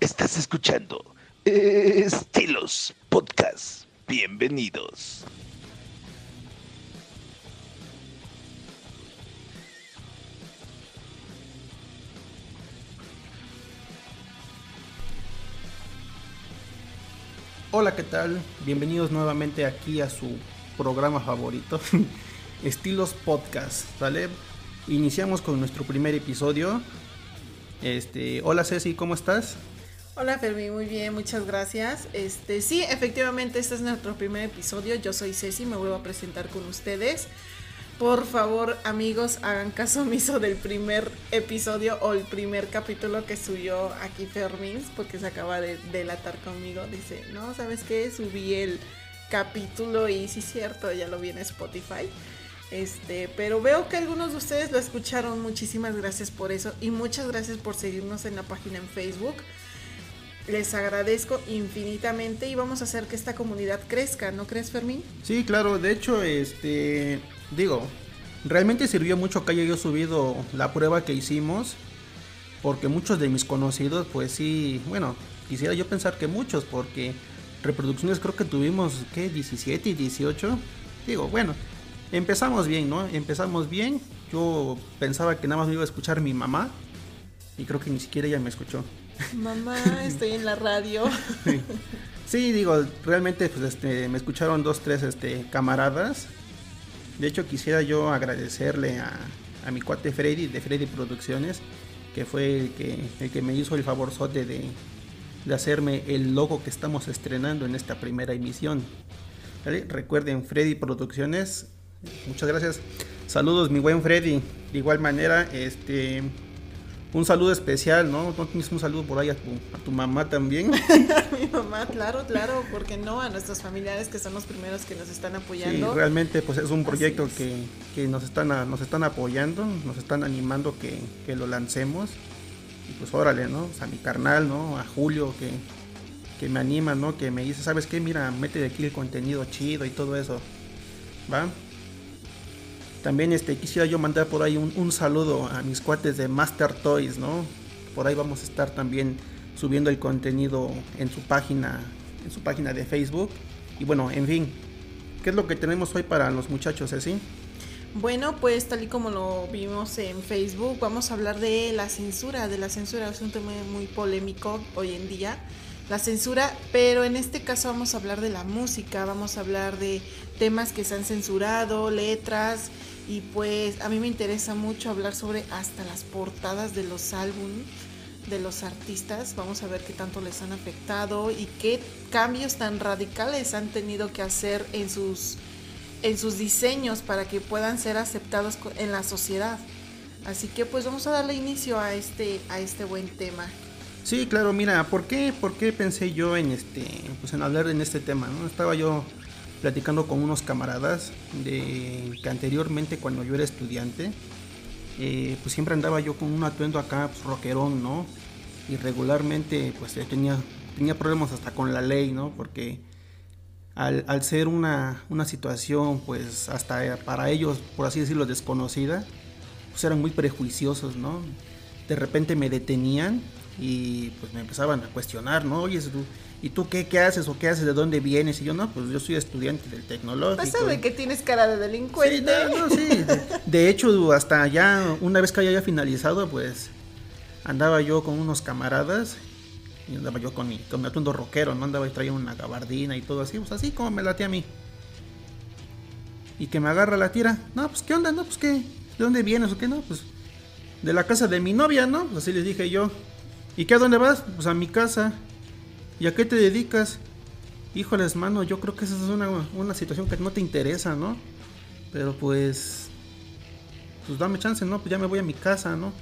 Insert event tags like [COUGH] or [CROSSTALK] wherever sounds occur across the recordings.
Estás escuchando eh, Estilos Podcast. Bienvenidos. Hola, ¿qué tal? Bienvenidos nuevamente aquí a su programa favorito, [LAUGHS] Estilos Podcast, ¿vale? Iniciamos con nuestro primer episodio. Este, hola Ceci, ¿cómo estás? Hola Fermi, muy bien, muchas gracias. Este, sí, efectivamente, este es nuestro primer episodio. Yo soy Ceci, me vuelvo a presentar con ustedes. Por favor, amigos, hagan caso omiso del primer episodio o el primer capítulo que subió aquí Fermín, porque se acaba de delatar conmigo. Dice, no, ¿sabes qué? Subí el capítulo y sí cierto, ya lo vi en Spotify. Este, pero veo que algunos de ustedes lo escucharon. Muchísimas gracias por eso y muchas gracias por seguirnos en la página en Facebook. Les agradezco infinitamente y vamos a hacer que esta comunidad crezca, ¿no crees, Fermín? Sí, claro, de hecho, este, digo, realmente sirvió mucho que haya yo subido la prueba que hicimos, porque muchos de mis conocidos, pues sí, bueno, quisiera yo pensar que muchos, porque reproducciones creo que tuvimos, ¿qué? 17 y 18. Digo, bueno, empezamos bien, ¿no? Empezamos bien. Yo pensaba que nada más me iba a escuchar mi mamá, y creo que ni siquiera ella me escuchó. Mamá, estoy en la radio. Sí, digo, realmente pues este, me escucharon dos, tres este, camaradas. De hecho, quisiera yo agradecerle a, mi cuate Freddy de Freddy Producciones, que fue el que, me hizo el favor de, de hacerme el logo que estamos estrenando en esta primera emisión. Recuerden, Freddy Producciones, muchas gracias. Saludos, mi buen Freddy. De igual manera, este un saludo especial, ¿no? ¿No tienes un saludo por ahí a tu, a tu mamá también? [LAUGHS] Mi mamá, claro, claro, porque no? A nuestros familiares que son los primeros que nos están apoyando. Sí, realmente pues es un proyecto es. Que, que, nos, están, nos están apoyando, nos están animando que, que lo lancemos. Y pues órale, ¿no? O sea, a mi carnal, ¿no? A Julio que, que me anima, ¿no? Que me dice, ¿sabes qué? Mira, mete de aquí el contenido chido y todo eso. ¿Va? También este, quisiera yo mandar por ahí un, un, saludo a mis cuates de Master Toys, ¿no? Por ahí vamos a estar también subiendo el contenido en su página, en su página de Facebook. Y bueno, en fin, ¿qué es lo que tenemos hoy para los muchachos, así? Bueno, pues tal y como lo vimos en Facebook, vamos a hablar de la censura, de la censura, es un tema muy polémico hoy en día la censura, pero en este caso vamos a hablar de la música, vamos a hablar de temas que se han censurado, letras, y pues a mí me interesa mucho hablar sobre hasta las portadas de los álbumes de los artistas. Vamos a ver qué tanto les han afectado y qué cambios tan radicales han tenido que hacer en sus, en sus diseños para que puedan ser aceptados en la sociedad. Así que pues vamos a darle inicio a este, a este buen tema. Sí, claro, mira, ¿por qué, ¿por qué pensé yo en este, pues en hablar en este tema? ¿no? Estaba yo platicando con unos camaradas de que anteriormente cuando yo era estudiante, eh, pues siempre andaba yo con un atuendo acá, pues rockerón, ¿no? Y regularmente, pues tenía, tenía problemas hasta con la ley, ¿no? Porque al, al ser una, una situación, pues hasta para ellos, por así decirlo, desconocida, pues eran muy prejuiciosos, ¿no? De repente me detenían y pues me empezaban a cuestionar, ¿no? Oye, ¿y tú qué, qué haces o qué haces? ¿De dónde vienes? Y yo, no, pues yo soy estudiante del tecnológico. Pasa de que tienes cara de delincuente. Sí, no, no, sí. De, de, hecho, hasta ya, una vez que haya finalizado, pues andaba yo con unos camaradas y andaba yo con mi, con mi atuendo rockero, ¿no? Andaba y traía una gabardina y todo así, pues así como me late a mí. Y que me agarra la tira, no, pues qué onda, no, pues qué, ¿de dónde vienes o qué, no? Pues de la casa de mi novia, ¿no? Pues así les dije yo. ¿Y qué a dónde vas? Pues a mi casa. ¿Y a qué te dedicas? Híjoles, mano, yo creo que esa es una, una situación que no te interesa, ¿no? Pero pues. Pues dame chance, ¿no? Pues ya me voy a mi casa, ¿no?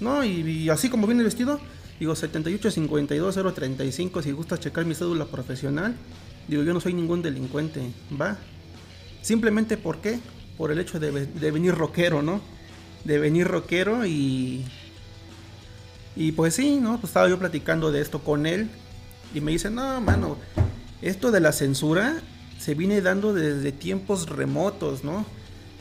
No, y, así como viene el vestido, digo 7852 si gustas checar mi cédula profesional. Digo, yo no soy ningún delincuente, ¿va? Simplemente ¿por qué? Por el hecho de venir rockero, ¿no? De venir rockero y y pues sí, ¿no? Pues estaba yo platicando de esto con él y me dice, no, mano, esto de la censura se viene dando desde tiempos remotos, ¿no?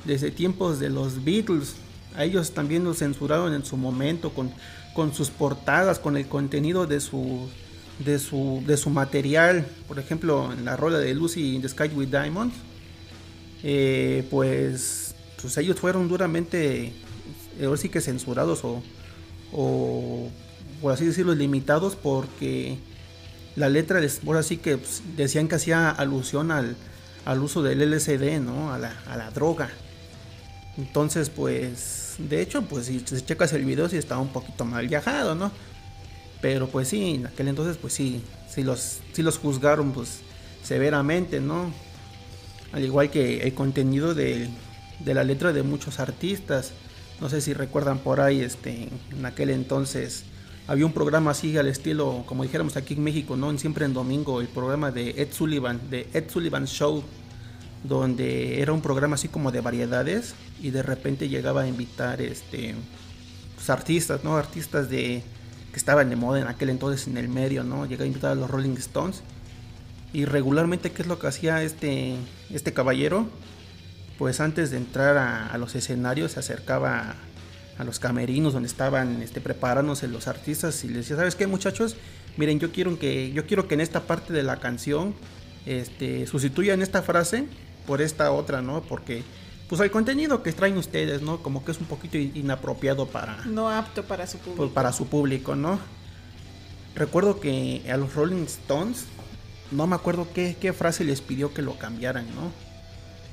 Desde tiempos de los Beatles. A ellos también los censuraron en su momento con, con sus portadas, con el contenido de su, de su, de su material. Por ejemplo, en la rola de Lucy in the Sky with Diamonds, eh, pues, pues ellos fueron duramente, ahora sí que censurados o por así decirlo, limitados porque la letra, ahora sí que pues, decían que hacía alusión al, al uso del LSD, ¿no? A la, a la droga. Entonces, pues, de hecho, pues si, checas el video, sí estaba un poquito mal viajado, ¿no? Pero pues sí, en aquel entonces, pues sí, sí los, sí los juzgaron, pues, severamente, ¿no? Al igual que el contenido de, de la letra de muchos artistas. No sé si recuerdan por ahí, este, en aquel entonces, había un programa así al estilo, como dijéramos aquí en México, ¿no? Siempre en domingo, el programa de Ed Sullivan, de Ed Sullivan Show, donde era un programa así como de variedades y de repente llegaba a invitar este pues, artistas, ¿no? Artistas de que estaban de moda en aquel entonces en el medio, ¿no? Llegaba a invitar a los Rolling Stones. Y regularmente, ¿qué es lo que hacía este, este caballero? Pues antes de entrar a, a los escenarios se acercaba a los camerinos donde estaban este, preparándose los artistas y les decía, ¿sabes qué muchachos? Miren, yo quiero que, yo quiero que en esta parte de la canción este, sustituyan esta frase por esta otra, ¿no? Porque pues el contenido que traen ustedes, ¿no? Como que es un poquito inapropiado para... No apto para su público. Pues, para su público, ¿no? Recuerdo que a los Rolling Stones, no me acuerdo qué, qué frase les pidió que lo cambiaran, ¿no?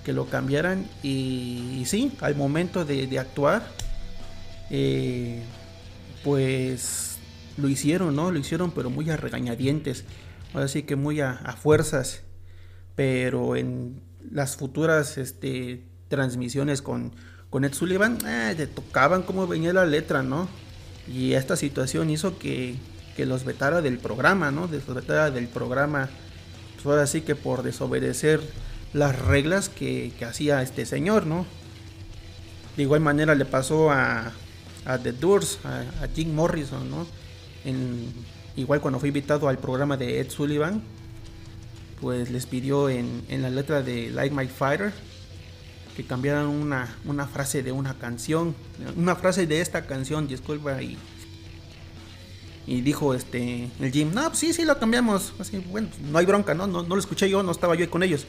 Que lo cambiaran y, sí, al momento de, de actuar, eh, pues lo hicieron, ¿no? Lo hicieron, pero muy a regañadientes, ahora que muy a, fuerzas, pero en las futuras este, transmisiones con, con Ed Sullivan, eh, tocaban como venía la letra, ¿no? Y esta situación hizo que, que los vetara del programa, ¿no? Los vetara del programa, pues ahora sí que por desobedecer las reglas que, que hacía este señor, ¿no? De igual manera le pasó a, The Doors, a, Jim Morrison, ¿no? igual cuando fue invitado al programa de Ed Sullivan, pues les pidió en, la letra de Like My Fighter que cambiaran una, una, frase de una canción, una frase de esta canción, disculpa, y, y dijo este el Jim, no, pues sí, sí lo cambiamos, así, bueno, no hay bronca, ¿no? ¿no? No lo escuché yo, no estaba yo con ellos,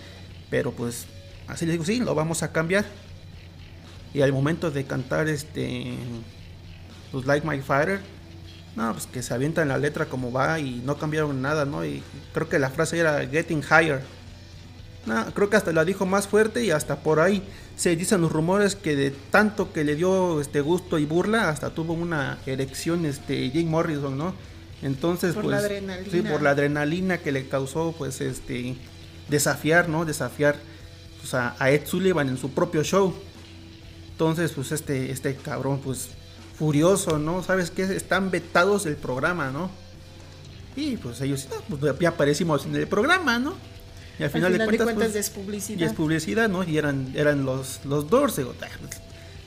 pero pues así le digo, sí, lo vamos a cambiar. Y al momento de cantar este pues Like My Fighter, no, pues que se avienta en la letra como va y no cambiaron nada, ¿no? Y creo que la frase era Getting Higher. No, creo que hasta la dijo más fuerte y hasta por ahí se dicen los rumores que de tanto que le dio este gusto y burla, hasta tuvo una erección este Jim Morrison, ¿no? Entonces, por pues la adrenalina. sí, por la adrenalina que le causó pues este desafiar, ¿no? Desafiar pues, a, a Ed Sullivan en su propio show. Entonces, pues este este cabrón pues furioso, ¿no? ¿Sabes qué? Están vetados del programa, ¿no? Y pues ellos, pues ya aparecimos en el programa, ¿no? Y al final, de cuentas, pues, es publicidad. Y es publicidad, ¿no? Y eran, eran los, los Doors, digo, pues,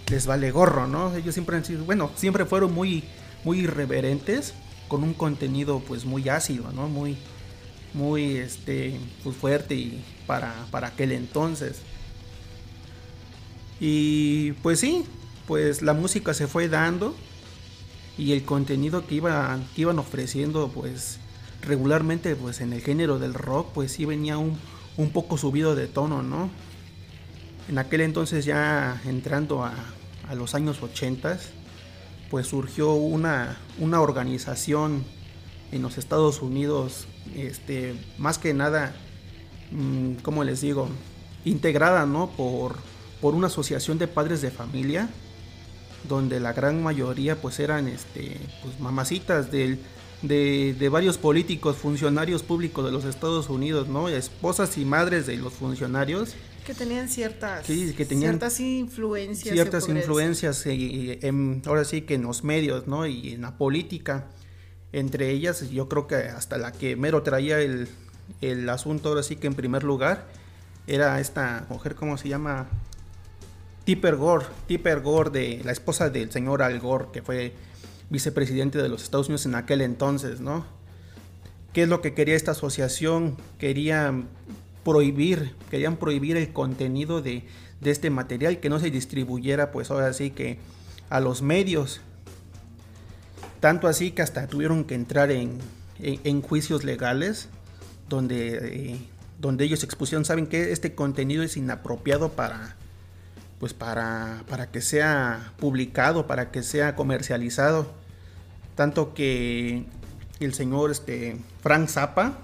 les vale gorro, ¿no? Ellos siempre han sido, bueno, siempre fueron muy, muy irreverentes, con un contenido pues muy ácido, ¿no? Muy, muy, este, pues fuerte y para, para aquel entonces. Y pues sí, pues la música se fue dando y el contenido que, iban, que iban ofreciendo pues regularmente pues en el género del rock pues sí venía un, un poco subido de tono, ¿no? En aquel entonces ya entrando a, a los años 80 pues surgió una, una organización en los Estados Unidos, este, más que nada, mm, como les digo, integrada, ¿no? Por, por una asociación de padres de familia, donde la gran mayoría pues eran este, pues, mamacitas de, de, varios políticos, funcionarios públicos de los Estados Unidos, ¿no? Esposas y madres de los funcionarios. Que tenían ciertas, que tenían ciertas influencias. Ciertas influencias, ahora sí que en los medios, ¿no? Y en la política. Entre ellas, yo creo que hasta la que mero traía el, el asunto, ahora sí que en primer lugar, era esta mujer, ¿cómo se llama? Tipper Gore, Tipper Gore, de la esposa del señor Al Gore, que fue vicepresidente de los Estados Unidos en aquel entonces, ¿no? ¿Qué es lo que quería esta asociación? Querían prohibir, querían prohibir el contenido de, este material, que no se distribuyera, pues ahora sí que a los medios. Tanto así que hasta tuvieron que entrar en, en, juicios legales donde, eh, donde ellos expusieron, saben que este contenido es inapropiado para, pues para, para que sea publicado, para que sea comercializado. Tanto que el señor este, Frank Zappa,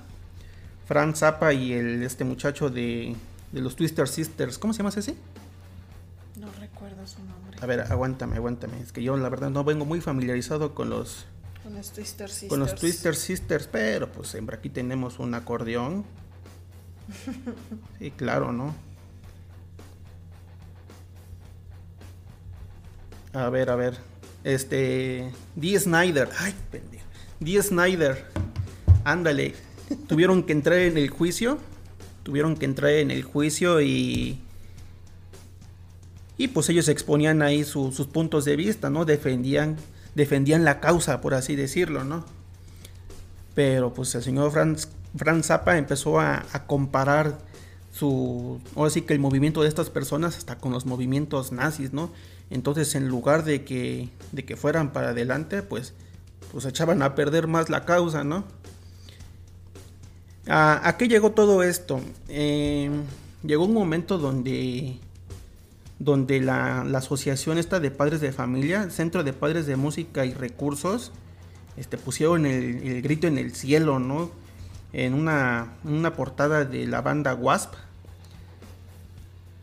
Frank Zappa y el, este muchacho de, de los Twister Sisters, ¿cómo se llama ese? A ver, aguántame, aguántame. Es que yo la verdad no vengo muy familiarizado con los... Con los Twister Sisters. Con los Twister Sisters, pero pues siempre aquí tenemos un acordeón. [LAUGHS] Sí, claro, ¿no? A ver, a ver. Este. D. Snyder. Ay, pendejo. D. Snyder. Ándale. Tuvieron que entrar en el juicio. Tuvieron que entrar en el juicio y. Y pues ellos exponían ahí sus puntos de vista, ¿no? Defendían, defendían la causa, por así decirlo, ¿no? Pero pues el señor Franz, Franz Zappa empezó a, a comparar su. Ahora sí que el movimiento de estas personas hasta con los movimientos nazis, ¿no? Entonces, en lugar de que, de que fueran para adelante, pues, pues echaban a perder más la causa, ¿no? ¿A, qué llegó todo esto? Eh, llegó un momento donde, donde la, asociación esta de padres de familia, Centro de Padres de Música y Recursos, este, pusieron el, grito en el cielo, ¿no? En una, una portada de la banda Wasp,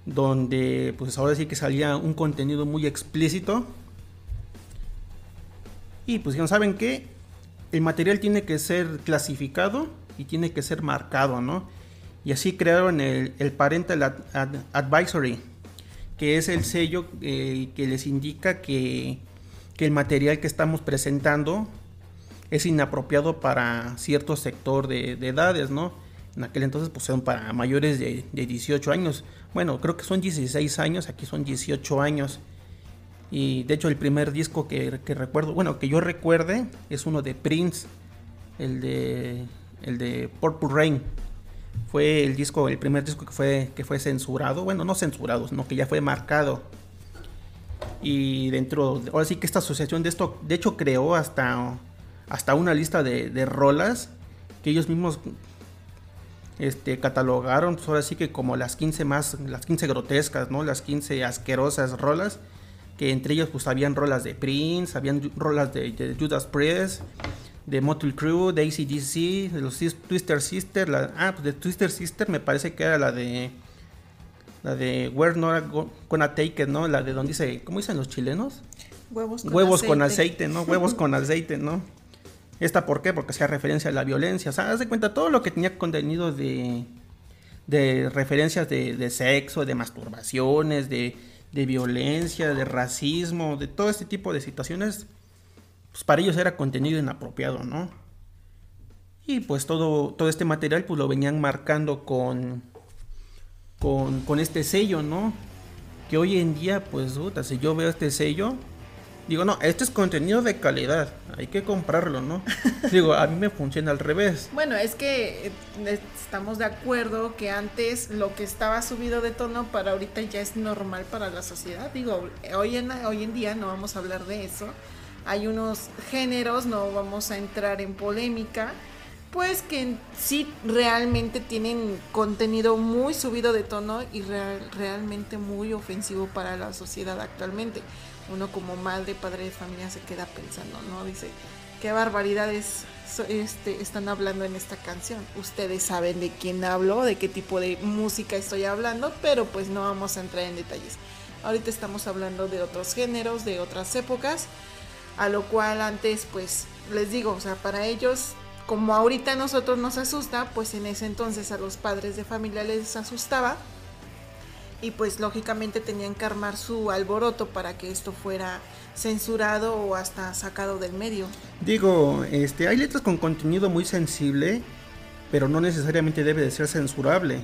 donde pues ahora sí que salía un contenido muy explícito. Y pues ya saben que el material tiene que ser clasificado y tiene que ser marcado, ¿no? Y así crearon el Parental Advisory, que es el sello eh, que les indica que, que, el material que estamos presentando es inapropiado para cierto sector de, de edades, ¿no? En aquel entonces pues son para mayores de, de 18 años. Bueno, creo que son 16 años, aquí son 18 años. Y de hecho el primer disco que, recuerdo, bueno, que yo recuerde es uno de Prince, el de, el de Purple Rain. Fue el disco, el primer disco que fue, que fue censurado, bueno, no censurado, sino que ya fue marcado. Y dentro, ahora sí que esta asociación de esto, de hecho creó hasta, hasta una lista de, de rolas que ellos mismos este, catalogaron, pues ahora sí que como las 15 más, las 15 grotescas, ¿no? Las 15 asquerosas rolas, que entre ellas pues habían rolas de Prince, habían rolas de, Judas Priest, de Motley Crue, de ACDC, de los Twister Sister, la, ah, pues de Twister Sister me parece que era la de la de We're Not Gonna Take It, ¿no? La de donde dice, ¿cómo dicen los chilenos? Huevos con Huevos aceite. con aceite, ¿no? Huevos con [LAUGHS] aceite, ¿no? ¿Esta por qué? Porque hacía referencia a la violencia. O sea, haz de cuenta todo lo que tenía contenido de, de referencias de, sexo, de masturbaciones, de, de, violencia, de racismo, de todo este tipo de situaciones. Pues para ellos era contenido inapropiado, ¿no? Y pues todo, todo este material pues lo venían marcando con, con, con este sello, ¿no? Que hoy en día, pues, puta, si yo veo este sello, Digo, no, este es contenido de calidad, hay que comprarlo, ¿no? [LAUGHS] Digo, a mí me funciona al revés. Bueno, es que eh, estamos de acuerdo que antes lo que estaba subido de tono para ahorita ya es normal para la sociedad. Digo, hoy en, hoy en día no vamos a hablar de eso. Hay unos géneros, no vamos a entrar en polémica, pues que sí realmente tienen contenido muy subido de tono y realmente muy ofensivo para la sociedad actualmente uno como madre, padre de familia se queda pensando, ¿no? Dice, qué barbaridades este, están hablando en esta canción. Ustedes saben de quién hablo, de qué tipo de música estoy hablando, pero pues no vamos a entrar en detalles. Ahorita estamos hablando de otros géneros, de otras épocas, a lo cual antes pues les digo, o sea, para ellos, como ahorita a nosotros nos asusta, pues en ese entonces a los padres de familia les asustaba y pues lógicamente tenían que armar su alboroto para que esto fuera censurado o hasta sacado del medio. Digo, este, hay letras con contenido muy sensible, pero no necesariamente debe de ser censurable.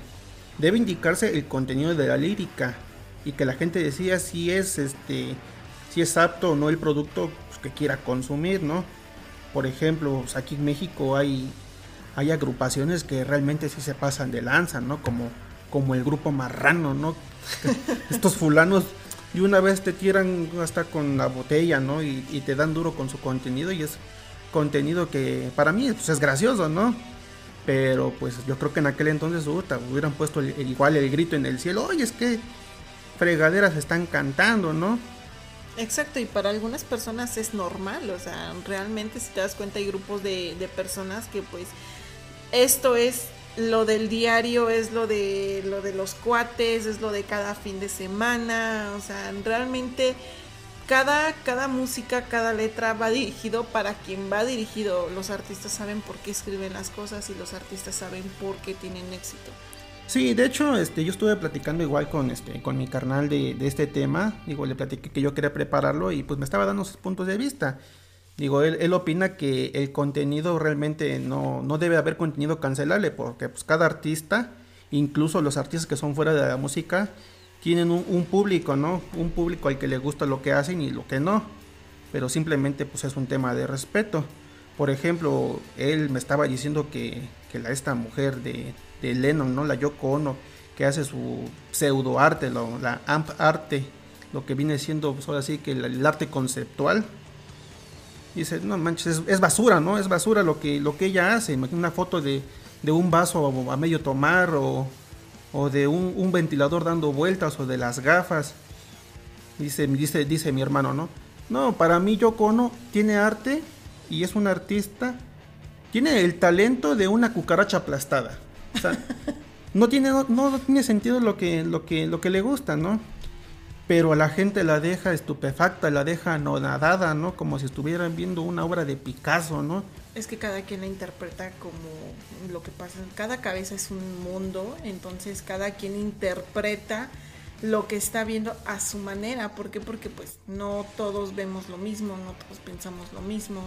Debe indicarse el contenido de la lírica y que la gente decida si es este si es apto o no el producto pues, que quiera consumir, ¿no? Por ejemplo, pues, aquí en México hay hay agrupaciones que realmente sí se pasan de lanza, ¿no? Como como el grupo Marrano, ¿no? [LAUGHS] Estos fulanos y una vez te tiran hasta con la botella, ¿no? Y, te dan duro con su contenido y es contenido que para mí pues, es gracioso, ¿no? Pero pues yo creo que en aquel entonces hubieran puesto igual el grito en el cielo, oye, es que fregaderas están cantando, ¿no? Exacto, y para algunas personas es normal, o sea, realmente si te das cuenta hay grupos de, de personas que pues esto es lo del diario es lo de lo de los cuates, es lo de cada fin de semana, o sea, realmente cada, cada música, cada letra va dirigido para quien va dirigido. Los artistas saben por qué escriben las cosas y los artistas saben por qué tienen éxito. Sí, de hecho, este, yo estuve platicando igual con este, con mi carnal de, de este tema. Digo, le platiqué que yo quería prepararlo y pues me estaba dando sus puntos de vista. Digo, él, opina que el contenido realmente no, no debe haber contenido cancelable, porque pues cada artista, incluso los artistas que son fuera de la música, tienen un, público, ¿no? Un público al que le gusta lo que hacen y lo que no. Pero simplemente pues es un tema de respeto. Por ejemplo, él me estaba diciendo que, que la, esta mujer de, de Lennon, ¿no? La Yoko que hace su pseudo arte, la amp arte, lo que viene siendo, pues ahora sí, que el arte conceptual, dice, no manches, es, basura, ¿no? Es basura lo que, lo que ella hace. Una foto de, de un vaso a medio tomar o, o de un, ventilador dando vueltas o de las gafas. Dice, dice, dice mi hermano, ¿no? No, para mí Yoko tiene arte y es un artista. Tiene el talento de una cucaracha aplastada. O sea, no tiene, no, no tiene sentido lo que, lo, que, lo que le gusta, ¿no? pero a la gente la deja estupefacta, la deja anonadada, ¿no? Como si estuvieran viendo una obra de Picasso, ¿no? Es que cada quien la interpreta como lo que pasa. Cada cabeza es un mundo, entonces cada quien interpreta lo que está viendo a su manera. ¿Por qué? Porque pues no todos vemos lo mismo, no todos pensamos lo mismo.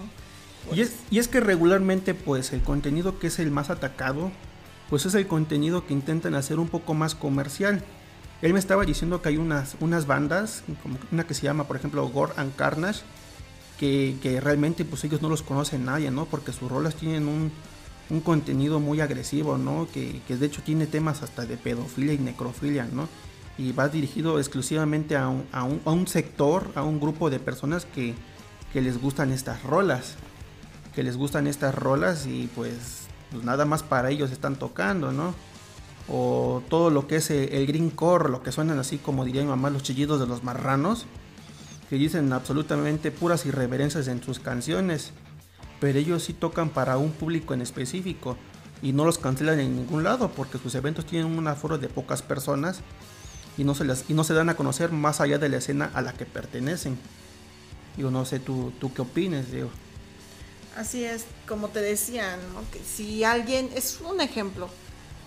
Y, es, y es que regularmente pues el contenido que es el más atacado, pues es el contenido que intentan hacer un poco más comercial. Él me estaba diciendo que hay unas, unas bandas, como una que se llama, por ejemplo, Gore and Carnage, que, realmente pues ellos no los conocen nadie, ¿no? Porque sus rolas tienen un, un contenido muy agresivo, ¿no? Que, que, de hecho tiene temas hasta de pedofilia y necrofilia, ¿no? Y va dirigido exclusivamente a un, a un, a un sector, a un grupo de personas que, que, les gustan estas rolas. Que les gustan estas rolas y pues, pues nada más para ellos están tocando, ¿no? o todo lo que es eh, el green core, lo que suenan así como diría mi mamá los chillidos de los marranos, que dicen absolutamente puras irreverencias en sus canciones, pero ellos sí tocan para un público en específico y no los cancelan en ningún lado porque sus eventos tienen un aforo de pocas personas y no se, y no se dan a conocer más allá de la escena a la que pertenecen. Yo no sé tú, tú qué opines, digo. Así es, como te decía, que si alguien, es un ejemplo,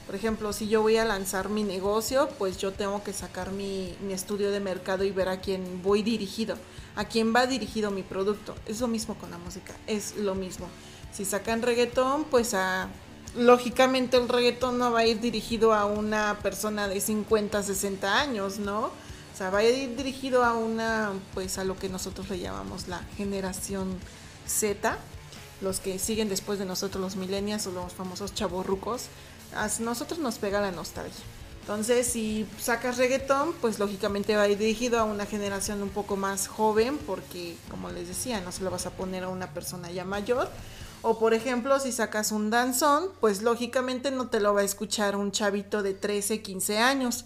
por ejemplo, si yo voy a lanzar mi negocio, pues yo tengo que sacar mi, estudio de mercado y ver a quién voy dirigido, a quién va dirigido mi producto. Es lo mismo con la música, es lo mismo. Si sacan reggaetón, pues a, lógicamente el reggaetón no va a ir dirigido a una persona de 50, 60 años, ¿no? O sea, va a ir dirigido a una, pues a lo que nosotros le llamamos la generación Z, los que siguen después de nosotros los millennials o los famosos chavorrucos a nosotros nos pega la nostalgia. Entonces, si sacas reggaetón, pues lógicamente va dirigido a una generación un poco más joven, porque, como les decía, no se lo vas a poner a una persona ya mayor. O, por ejemplo, si sacas un danzón, pues lógicamente no te lo va a escuchar un chavito de 13, 15 años.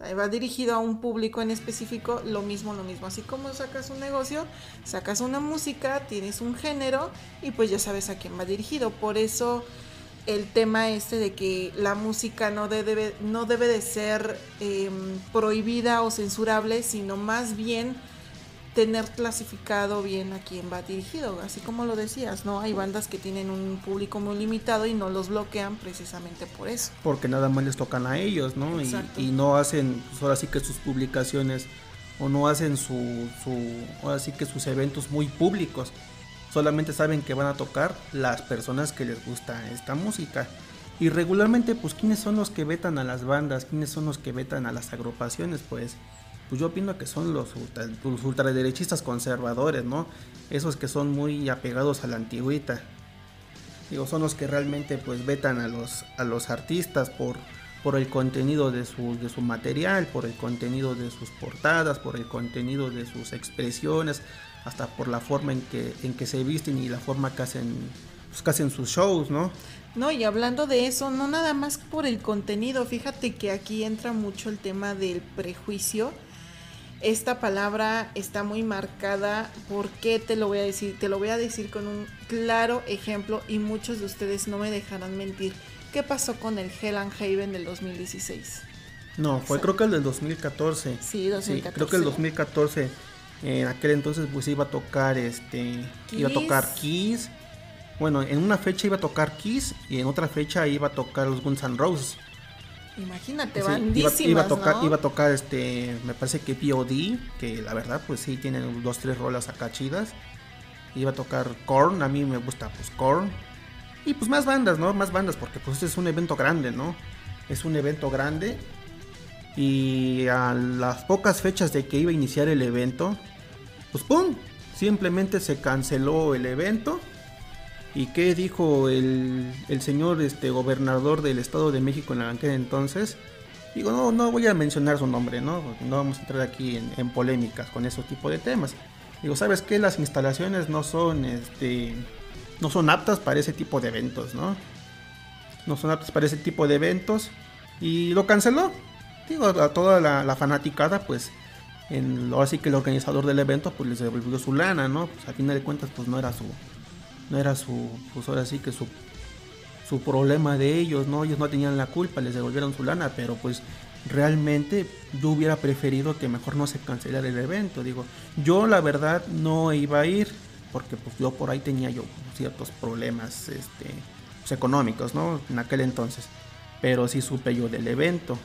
Va dirigido a un público en específico, lo mismo, lo mismo. Así como sacas un negocio, sacas una música, tienes un género y pues ya sabes a quién va dirigido. Por eso el tema este de que la música no debe, no debe de ser em, prohibida o censurable, sino más bien tener clasificado bien a quién va dirigido, así como lo decías, ¿no? Hay bandas que tienen un público muy limitado y no los bloquean precisamente por eso. Porque nada más les tocan a ellos, ¿no? Y, y, no hacen, pues ahora sí que sus publicaciones o no hacen su, su, ahora sí que sus eventos muy públicos solamente saben que van a tocar las personas que les gusta esta música. Y regularmente, pues, ¿quiénes son los que vetan a las bandas? ¿Quiénes son los que vetan a las agrupaciones? Pues, pues yo opino que son los, ultraderechistas conservadores, ¿no? Esos que son muy apegados a la antigüita. Digo, son los que realmente, pues, vetan a los, a los artistas por, por el contenido de su, de su material, por el contenido de sus portadas, por el contenido de sus expresiones, hasta por la forma en que, en que se visten y la forma que hacen, pues, que hacen sus shows, ¿no? No, y hablando de eso, no nada más por el contenido, fíjate que aquí entra mucho el tema del prejuicio. Esta palabra está muy marcada, ¿por qué te lo voy a decir? Te lo voy a decir con un claro ejemplo y muchos de ustedes no me dejarán mentir. ¿Qué pasó con el Hell and Haven del 2016? No, fue creo que el del 2014. Sí, 2014. creo que el 2014 en aquel entonces pues iba a tocar este iba a tocar Kiss. Bueno, en una fecha iba a tocar Kiss y en otra fecha iba a tocar los Guns N' Roses. Imagínate, sí, iba, a tocar, iba a tocar este, me parece que POD, que la verdad pues sí tienen dos tres rolas acá chidas. Iba a tocar Korn, a mí me gusta pues Korn. Y pues más bandas, ¿no? Más bandas, porque pues este es un evento grande, ¿no? Es un evento grande. Y a las pocas fechas de que iba a iniciar el evento, pues ¡pum! Simplemente se canceló el evento. ¿Y qué dijo el, señor este, gobernador del Estado de México en aquel entonces? Digo, no, no voy a mencionar su nombre, ¿no? no vamos a entrar aquí en, polémicas con ese tipo de temas. Digo, ¿sabes qué? Las instalaciones no son, este, no son aptas para ese tipo de eventos, ¿no? No son aptas para ese tipo de eventos. Y lo canceló. Digo, a toda la, fanaticada, pues, en, así que el organizador del evento, pues les devolvió su lana, ¿no? Pues a final de cuentas, pues no era su, no era su, pues ahora sí que su, su problema de ellos, ¿no? Ellos no tenían la culpa, les devolvieron su lana, pero pues realmente yo hubiera preferido que mejor no se cancelara el evento. Digo, yo la verdad no iba a ir porque pues yo por ahí tenía yo ciertos problemas este, pues, económicos, ¿no? En aquel entonces. Pero sí supe yo del evento.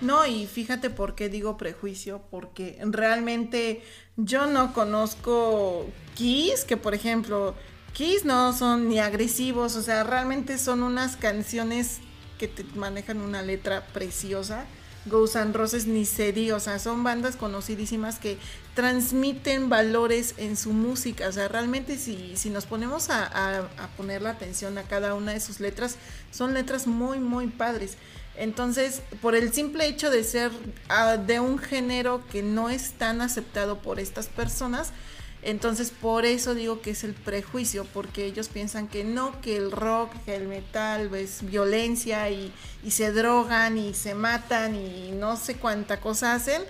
No, y fíjate por qué digo prejuicio, porque realmente yo no conozco Kiss, que por ejemplo, Kiss no son ni agresivos, o sea, realmente son unas canciones que te manejan una letra preciosa Ghosts and Roses ni se o sea, son bandas conocidísimas que transmiten valores en su música, o sea, realmente si, si nos ponemos a, a, poner la atención a cada una de sus letras, son letras muy, muy padres. Entonces, por el simple hecho de ser ah, de un género que no es tan aceptado por estas personas, entonces por eso digo que es el prejuicio, porque ellos piensan que no, que el rock, que el metal es violencia y, se drogan y se matan y no sé cuánta cosa hacen,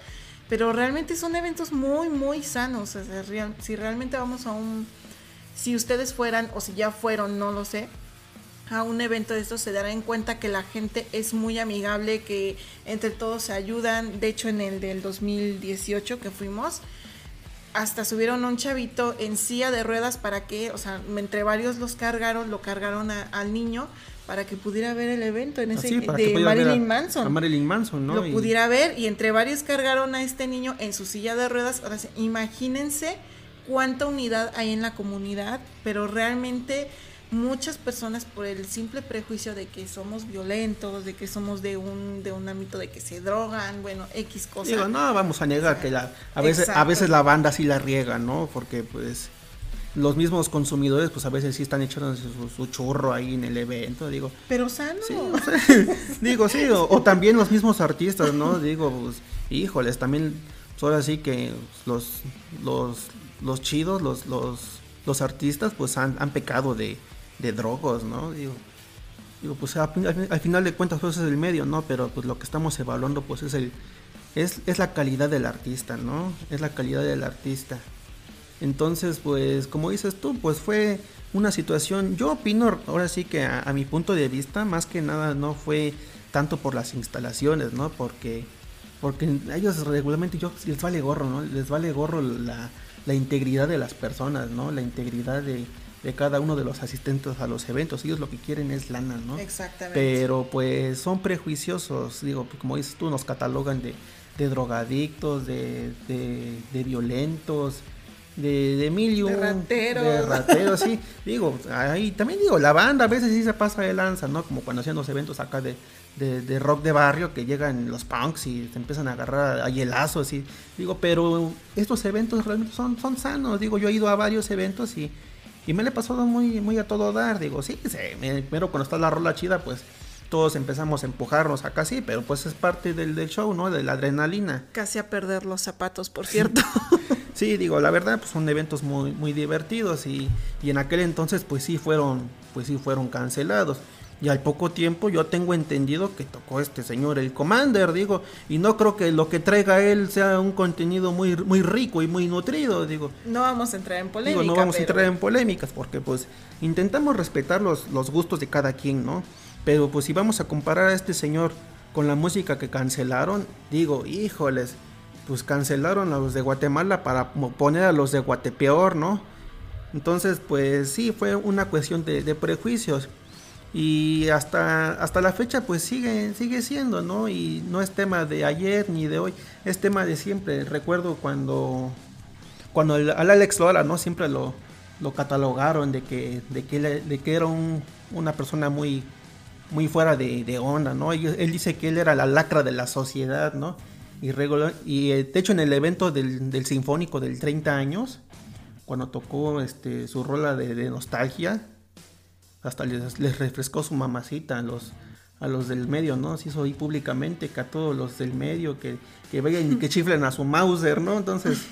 pero realmente son eventos muy, muy sanos. Si realmente vamos a un, si ustedes fueran o si ya fueron, no lo sé, a un evento de estos se darán cuenta que la gente es muy amigable, que entre todos se ayudan. De hecho, en el del 2018 que fuimos, hasta subieron a un chavito en silla de ruedas para que, o sea, entre varios los cargaron, lo cargaron al niño para que pudiera ver el evento en ah, ese de Marilyn Manson. Marilyn Manson, ¿no? Lo pudiera ver y entre varios cargaron a este niño en su silla de ruedas. Ahora, imagínense cuánta unidad hay en la comunidad, pero realmente muchas personas por el simple prejuicio de que somos violentos, de que somos de un de un ámbito de que se drogan, bueno, X cosas. Digo, no vamos a negar que la a veces a veces la banda sí la riega, ¿no? Porque pues los mismos consumidores pues a veces sí están echando su, churro ahí en el evento, digo. Pero sano. [LAUGHS] digo, sí, o, también los mismos artistas, ¿no? Digo, pues híjoles, también pues, ahora sí que los los los chidos, los los los artistas pues han, han pecado de de drogos, ¿no? Digo, digo pues al, final de cuentas pues es el medio, ¿no? Pero pues lo que estamos evaluando pues es el es, es la calidad del artista, ¿no? Es la calidad del artista. Entonces, pues como dices tú, pues fue una situación, yo opino ahora sí que a, mi punto de vista, más que nada no fue tanto por las instalaciones, ¿no? Porque porque a ellos regularmente yo les vale gorro, ¿no? Les vale gorro la, la integridad de las personas, ¿no? La integridad de, de cada uno de los asistentes a los eventos. Ellos lo que quieren es lana, ¿no? Exactamente. Pero pues son prejuiciosos, digo, pues, como dices tú, nos catalogan de, de drogadictos, de, de, violentos, de, de mil de rateros. De rateros, sí. Digo, ahí también digo, la banda a veces sí se pasa de lanza, ¿no? Como cuando hacían los eventos acá de, de, rock de barrio que llegan los punks y se empiezan a agarrar a hielazos y digo, pero estos eventos realmente son, son sanos, digo, yo he ido a varios eventos y y me le he pasado muy, muy a todo dar. Digo, sí, primero cuando está la rola chida, pues todos empezamos a empujarnos acá sí, pero pues es parte del, del show, ¿no? De la adrenalina. Casi a perder los zapatos, por cierto. [LAUGHS] Sí, digo, la verdad, pues son eventos muy, muy divertidos y, y, en aquel entonces, pues sí fueron, pues sí fueron cancelados. Y al poco tiempo yo tengo entendido que tocó este señor, el Commander, digo, y no creo que lo que traiga él sea un contenido muy, muy rico y muy nutrido, digo. No vamos a entrar en polémica. Digo, no vamos a entrar en polémicas porque pues intentamos respetar los, los gustos de cada quien, ¿no? Pero pues si vamos a comparar a este señor con la música que cancelaron, digo, híjoles, pues cancelaron a los de Guatemala para poner a los de Guatepeor, ¿no? Entonces, pues sí, fue una cuestión de, de, prejuicios. Y hasta, hasta la fecha, pues sigue, sigue siendo, ¿no? Y no es tema de ayer ni de hoy, es tema de siempre. Recuerdo cuando, cuando al Alex Lora, ¿no? Siempre lo, lo catalogaron de que, de que, de que era un, una persona muy, muy fuera de, onda, ¿no? Él dice que él era la lacra de la sociedad, ¿no? Y, regular, y de hecho en el evento del, del, Sinfónico del 30 años, cuando tocó este, su rola de nostalgia, hasta les, les, refrescó su mamacita a los, a los del medio, ¿no? Se hizo ahí públicamente que a todos los del medio que, que vayan y que chiflen a su Mauser, ¿no? Entonces,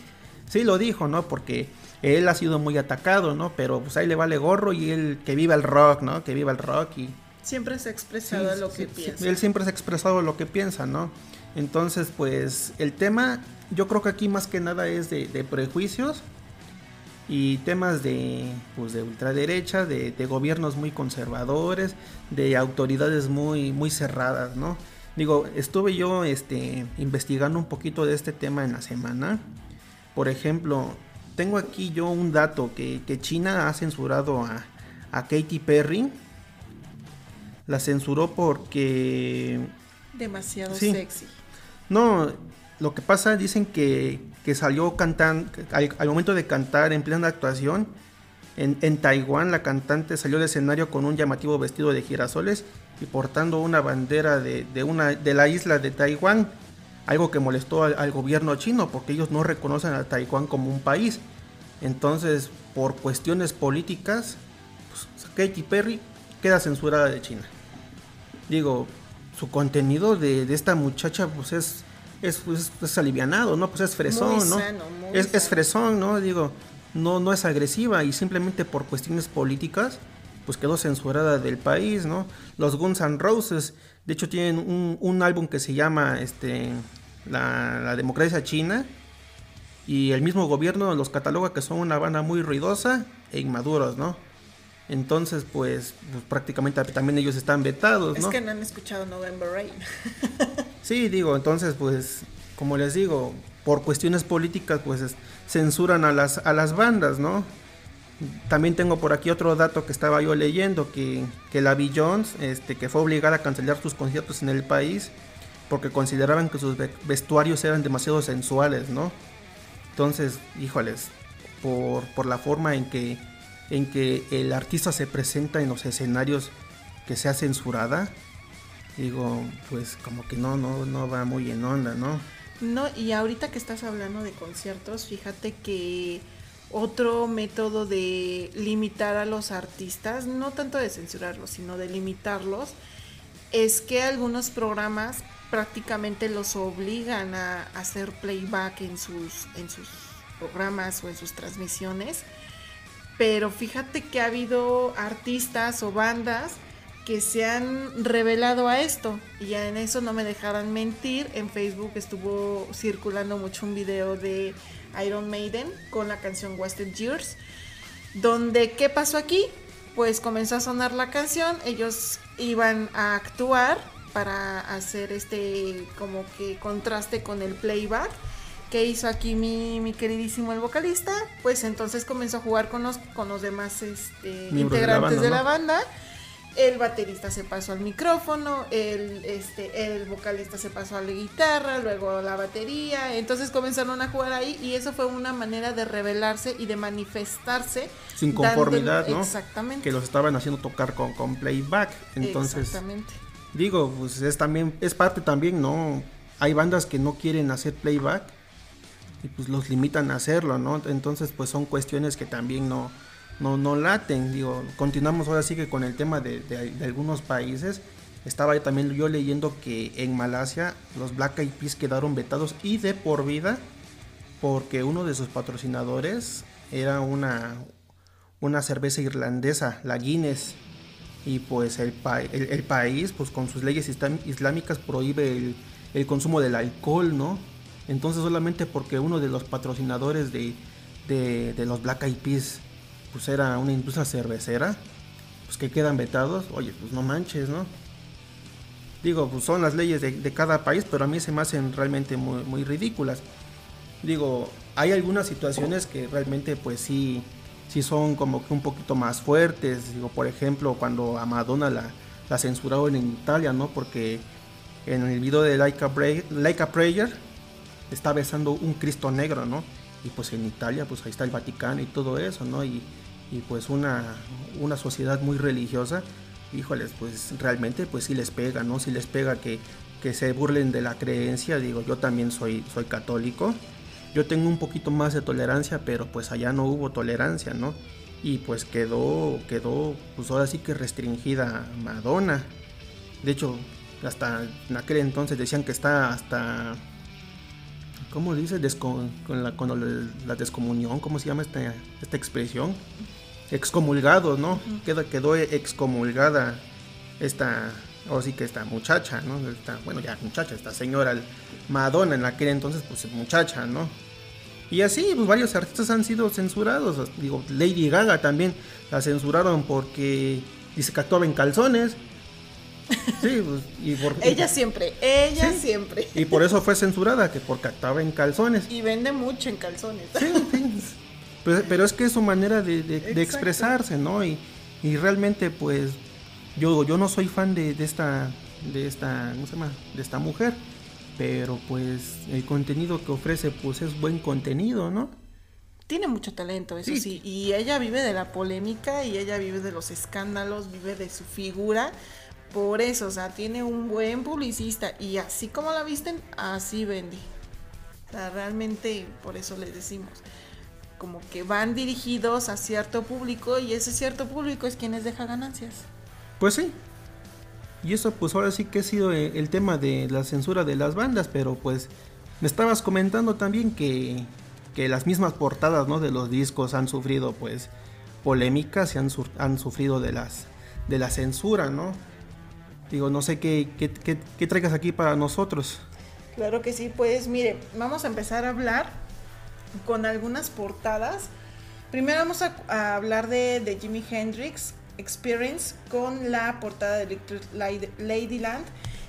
sí lo dijo, ¿no? Porque él ha sido muy atacado, ¿no? Pero pues ahí le vale gorro y él que viva el rock, ¿no? Que viva el rock y... Siempre se ha expresado sí, lo que sí, piensa. Él siempre se ha expresado lo que piensa, ¿no? Entonces, pues el tema, yo creo que aquí más que nada es de, de prejuicios y temas de, pues, de ultraderecha, de, de, gobiernos muy conservadores, de autoridades muy, muy cerradas, ¿no? Digo, estuve yo este, investigando un poquito de este tema en la semana. Por ejemplo, tengo aquí yo un dato que, que China ha censurado a, a Katy Perry. La censuró porque... Demasiado sí. sexy. No, lo que pasa, dicen que, que salió cantando, al, momento de cantar en plena actuación, en, en, Taiwán la cantante salió del escenario con un llamativo vestido de girasoles y portando una bandera de, de, una, de la isla de Taiwán, algo que molestó al, al, gobierno chino porque ellos no reconocen a Taiwán como un país. Entonces, por cuestiones políticas, pues, Katy Perry queda censurada de China. Digo, su contenido de, de esta muchacha pues es, es, es, es, alivianado, ¿no? Pues es fresón, muy ¿no? Sano, muy es, sano. es, fresón, ¿no? Digo, no, no es agresiva y simplemente por cuestiones políticas pues quedó censurada del país, ¿no? Los Guns N' Roses, de hecho tienen un, un álbum que se llama este, la, la, democracia china y el mismo gobierno los cataloga que son una banda muy ruidosa e inmaduros, ¿no? Entonces, pues, pues, prácticamente también ellos están vetados, ¿no? Es que no han escuchado November Rain. [LAUGHS] sí, digo, entonces, pues, como les digo, por cuestiones políticas, pues, es, censuran a las, a las bandas, ¿no? También tengo por aquí otro dato que estaba yo leyendo, que, que la Jones, este, que fue obligada a cancelar sus conciertos en el país porque consideraban que sus vestuarios eran demasiado sensuales, ¿no? Entonces, híjoles, por, por la forma en que en que el artista se presenta en los escenarios que sea censurada, digo, pues como que no, no, no va muy en onda, ¿no? No, y ahorita que estás hablando de conciertos, fíjate que otro método de limitar a los artistas, no tanto de censurarlos, sino de limitarlos, es que algunos programas prácticamente los obligan a hacer playback en sus, en sus programas o en sus transmisiones pero fíjate que ha habido artistas o bandas que se han revelado a esto y ya en eso no me dejarán mentir. En Facebook estuvo circulando mucho un video de Iron Maiden con la canción Wasted Years, donde ¿qué pasó aquí? Pues comenzó a sonar la canción, ellos iban a actuar para hacer este como que contraste con el playback ¿Qué hizo aquí mi, mi, queridísimo el vocalista? Pues entonces comenzó a jugar con los, con los demás este, integrantes de la, banda, de la banda. El baterista se pasó al micrófono, el, este, el vocalista se pasó a la guitarra, luego a la batería. Entonces comenzaron a jugar ahí y eso fue una manera de revelarse y de manifestarse. Sin conformidad, dándole, ¿no? Exactamente. Que los estaban haciendo tocar con, con playback. Entonces, exactamente. digo, pues es también, es parte también, ¿no? Hay bandas que no quieren hacer playback y pues los limitan a hacerlo, ¿no? Entonces pues son cuestiones que también no, no, no laten, digo, continuamos ahora sí que con el tema de, de, algunos países estaba también yo leyendo que en Malasia los Black Eyed Peas quedaron vetados y de por vida porque uno de sus patrocinadores era una, una cerveza irlandesa, la Guinness. Y pues el, el, país, pues con sus leyes islámicas, prohíbe el, consumo del alcohol, ¿no? Entonces solamente porque uno de los patrocinadores de, de, los Black Eyed Peas, pues era una industria cervecera, pues que quedan vetados, oye, pues no manches, ¿no? Digo, pues son las leyes de, cada país, pero a mí se me hacen realmente muy, muy ridículas. Digo, hay algunas situaciones que realmente pues sí, sí son como que un poquito más fuertes. Digo, por ejemplo, cuando a Madonna la, la censuraron en Italia, ¿no? Porque en el video de Like a, Prayer está besando un Cristo negro, ¿no? Y pues en Italia, pues ahí está el Vaticano y todo eso, ¿no? Y, y pues una, una sociedad muy religiosa híjoles, pues realmente pues sí les pega, ¿no? Sí les pega que, que se burlen de la creencia, digo, yo también soy, soy católico, yo tengo un poquito más de tolerancia, pero pues allá no hubo tolerancia, ¿no? Y pues quedó, quedó, pues ahora sí que restringida Madonna. De hecho, hasta en aquel entonces decían que está hasta, ¿cómo dice? con, la, con la descomunión, ¿cómo se llama esta, esta expresión? excomulgado, ¿no? Queda, quedó excomulgada esta, o sí que esta muchacha, ¿no? bueno, ya muchacha, esta señora Madonna en aquel entonces, pues muchacha, ¿no? Y así, pues varios artistas han sido censurados. Digo, Lady Gaga también la censuraron porque dice que actuaba en calzones. Sí, pues, y por, [LAUGHS] ella siempre, ella siempre. Y por eso fue censurada, que porque actuaba en calzones. Y vende mucho en calzones. Sí, sí. Pero, es que es su manera de, expresarse, ¿no? Y, realmente, pues, yo, yo no soy fan de, esta, de esta, ¿cómo se llama? De esta mujer. Pero pues el contenido que ofrece, pues es buen contenido, ¿no? Tiene mucho talento, eso sí. Y ella vive de la polémica y ella vive de los escándalos, vive de su figura. Por eso, o sea, tiene un buen publicista y así como la visten, así vende. O sea, realmente por eso le decimos como que van dirigidos a cierto público y ese cierto público es quien les deja ganancias. Pues sí. Y eso pues ahora sí que ha sido eh, el tema de la censura de las bandas, pero pues me estabas comentando también que, que las mismas portadas ¿no? de los discos han sufrido pues polémicas y han, han sufrido de las de la censura, ¿no? Digo, no sé qué, qué, traigas aquí para nosotros. Claro que sí, pues mire, vamos a empezar a hablar con algunas portadas. Primero vamos a, hablar de, de, Jimi Hendrix Experience con la portada de Electric Ladyland.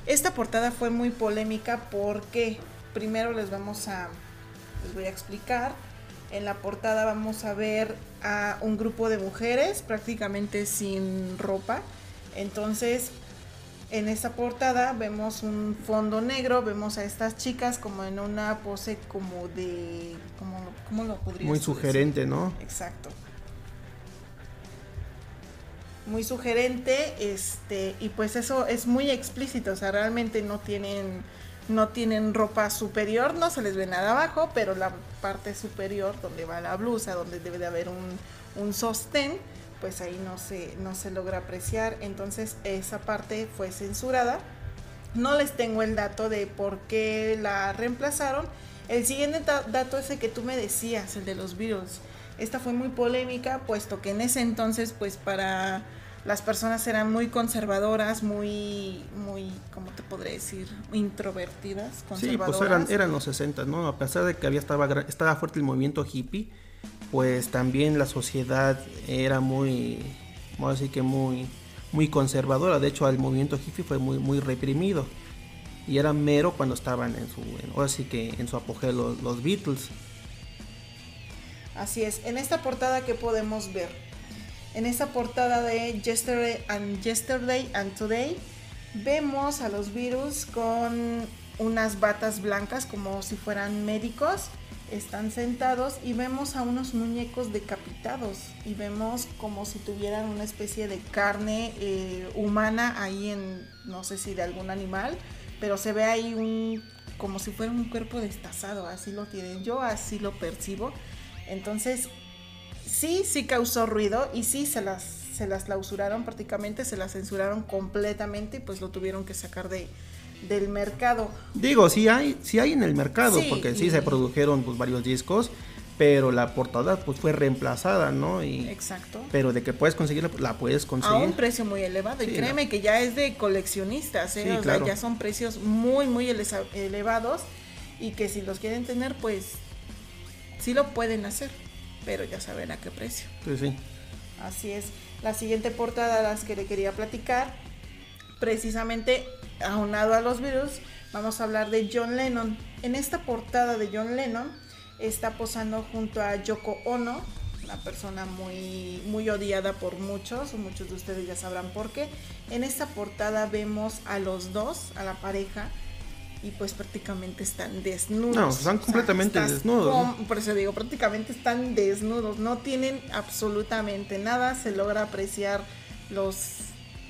Esta portada fue muy polémica porque primero les vamos a les voy a explicar. En la portada vamos a ver a un grupo de mujeres prácticamente sin ropa. Entonces en esta portada vemos un fondo negro, vemos a estas chicas como en una pose como de... Como, ¿Cómo lo podría Muy sugerente, ¿no? Exacto. Muy sugerente, este, y pues eso es muy explícito, o sea, realmente no tienen, no tienen ropa superior, no se les ve nada abajo, pero la parte superior, donde va la blusa, donde debe de haber un, un sostén, pues ahí no se, no se logra apreciar. Entonces esa parte fue censurada. No les tengo el dato de por qué la reemplazaron. El siguiente dato es el que tú me decías, el de los Beatles. Esta fue muy polémica, puesto que en ese entonces, pues para las personas eran muy conservadoras, muy, muy, ¿cómo te podré decir? Introvertidas, conservadoras. Sí, pues eran, eran los 60, ¿no? A pesar de que había estaba, estaba fuerte el movimiento hippie, pues también la sociedad era muy, vamos que muy, muy conservadora. De hecho, el movimiento hippie fue muy, muy reprimido. Y era mero cuando estaban en su, ahora sí que en su apogeo los, Beatles. Así es. En esta portada que podemos ver, en esta portada de Yesterday and Yesterday and Today, vemos a los Beatles con unas batas blancas como si fueran médicos están sentados y vemos a unos muñecos decapitados y vemos como si tuvieran una especie de carne eh, humana ahí en, no sé si de algún animal, pero se ve ahí un, como si fuera un cuerpo destazado, así lo tienen, yo así lo percibo. Entonces, sí, sí causó ruido y sí se las, se las clausuraron prácticamente, se las censuraron completamente y pues lo tuvieron que sacar de, del mercado. Digo, sí hay, sí hay en el mercado, Sí, porque sí y- se produjeron pues, varios discos, pero la portada pues fue reemplazada, ¿no? Y, Exacto. pero de que puedes conseguirla, la puedes A conseguir. un precio muy elevado. y créeme que ya es de coleccionistas, ¿eh? Sí, O sea, ya son precios muy, muy elevados. Y que si los quieren tener, pues sí lo pueden hacer. Pero ya saben a qué precio. Sí, sí. Así es. La siguiente portada, las que le quería platicar, precisamente aunado a los virus, vamos a hablar de John Lennon. En esta portada de John Lennon está posando junto a Yoko Ono, una persona muy, muy odiada por muchos, muchos de ustedes ya sabrán por qué. En esta portada vemos a los dos, a la pareja, y pues prácticamente están desnudos. No, están completamente desnudos, por eso digo, prácticamente están desnudos, no tienen absolutamente nada, se logra apreciar los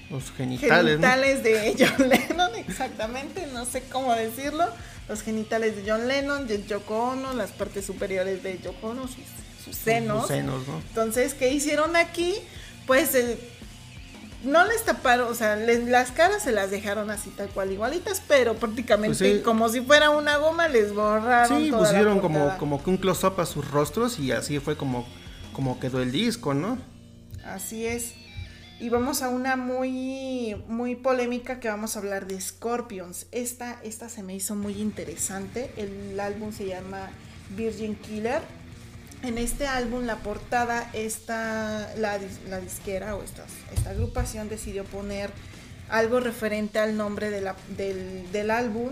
Los genitales, ¿no? genitales de [LAUGHS] John Lennon, exactamente, no sé cómo decirlo, los genitales de John Lennon, de Yoko Ono, las partes superiores de Yoko Ono, sus, sus senos. Sus senos, ¿no? Entonces, ¿qué hicieron aquí? Pues eh, no les taparon, o sea, les- las caras se las dejaron así tal cual igualitas, pero prácticamente Pues sí. como si fuera una goma les borraron. Sí, toda la pusieron como, como que un close-up a sus rostros y así fue como, como quedó el disco, ¿no? Así es. Y vamos a una muy, muy polémica que vamos a hablar de Scorpions. Esta, esta se me hizo muy interesante. El álbum se llama Virgin Killer. En este álbum, la portada, esta, la, la disquera o esta, esta agrupación decidió poner algo referente al nombre de la- del, del álbum.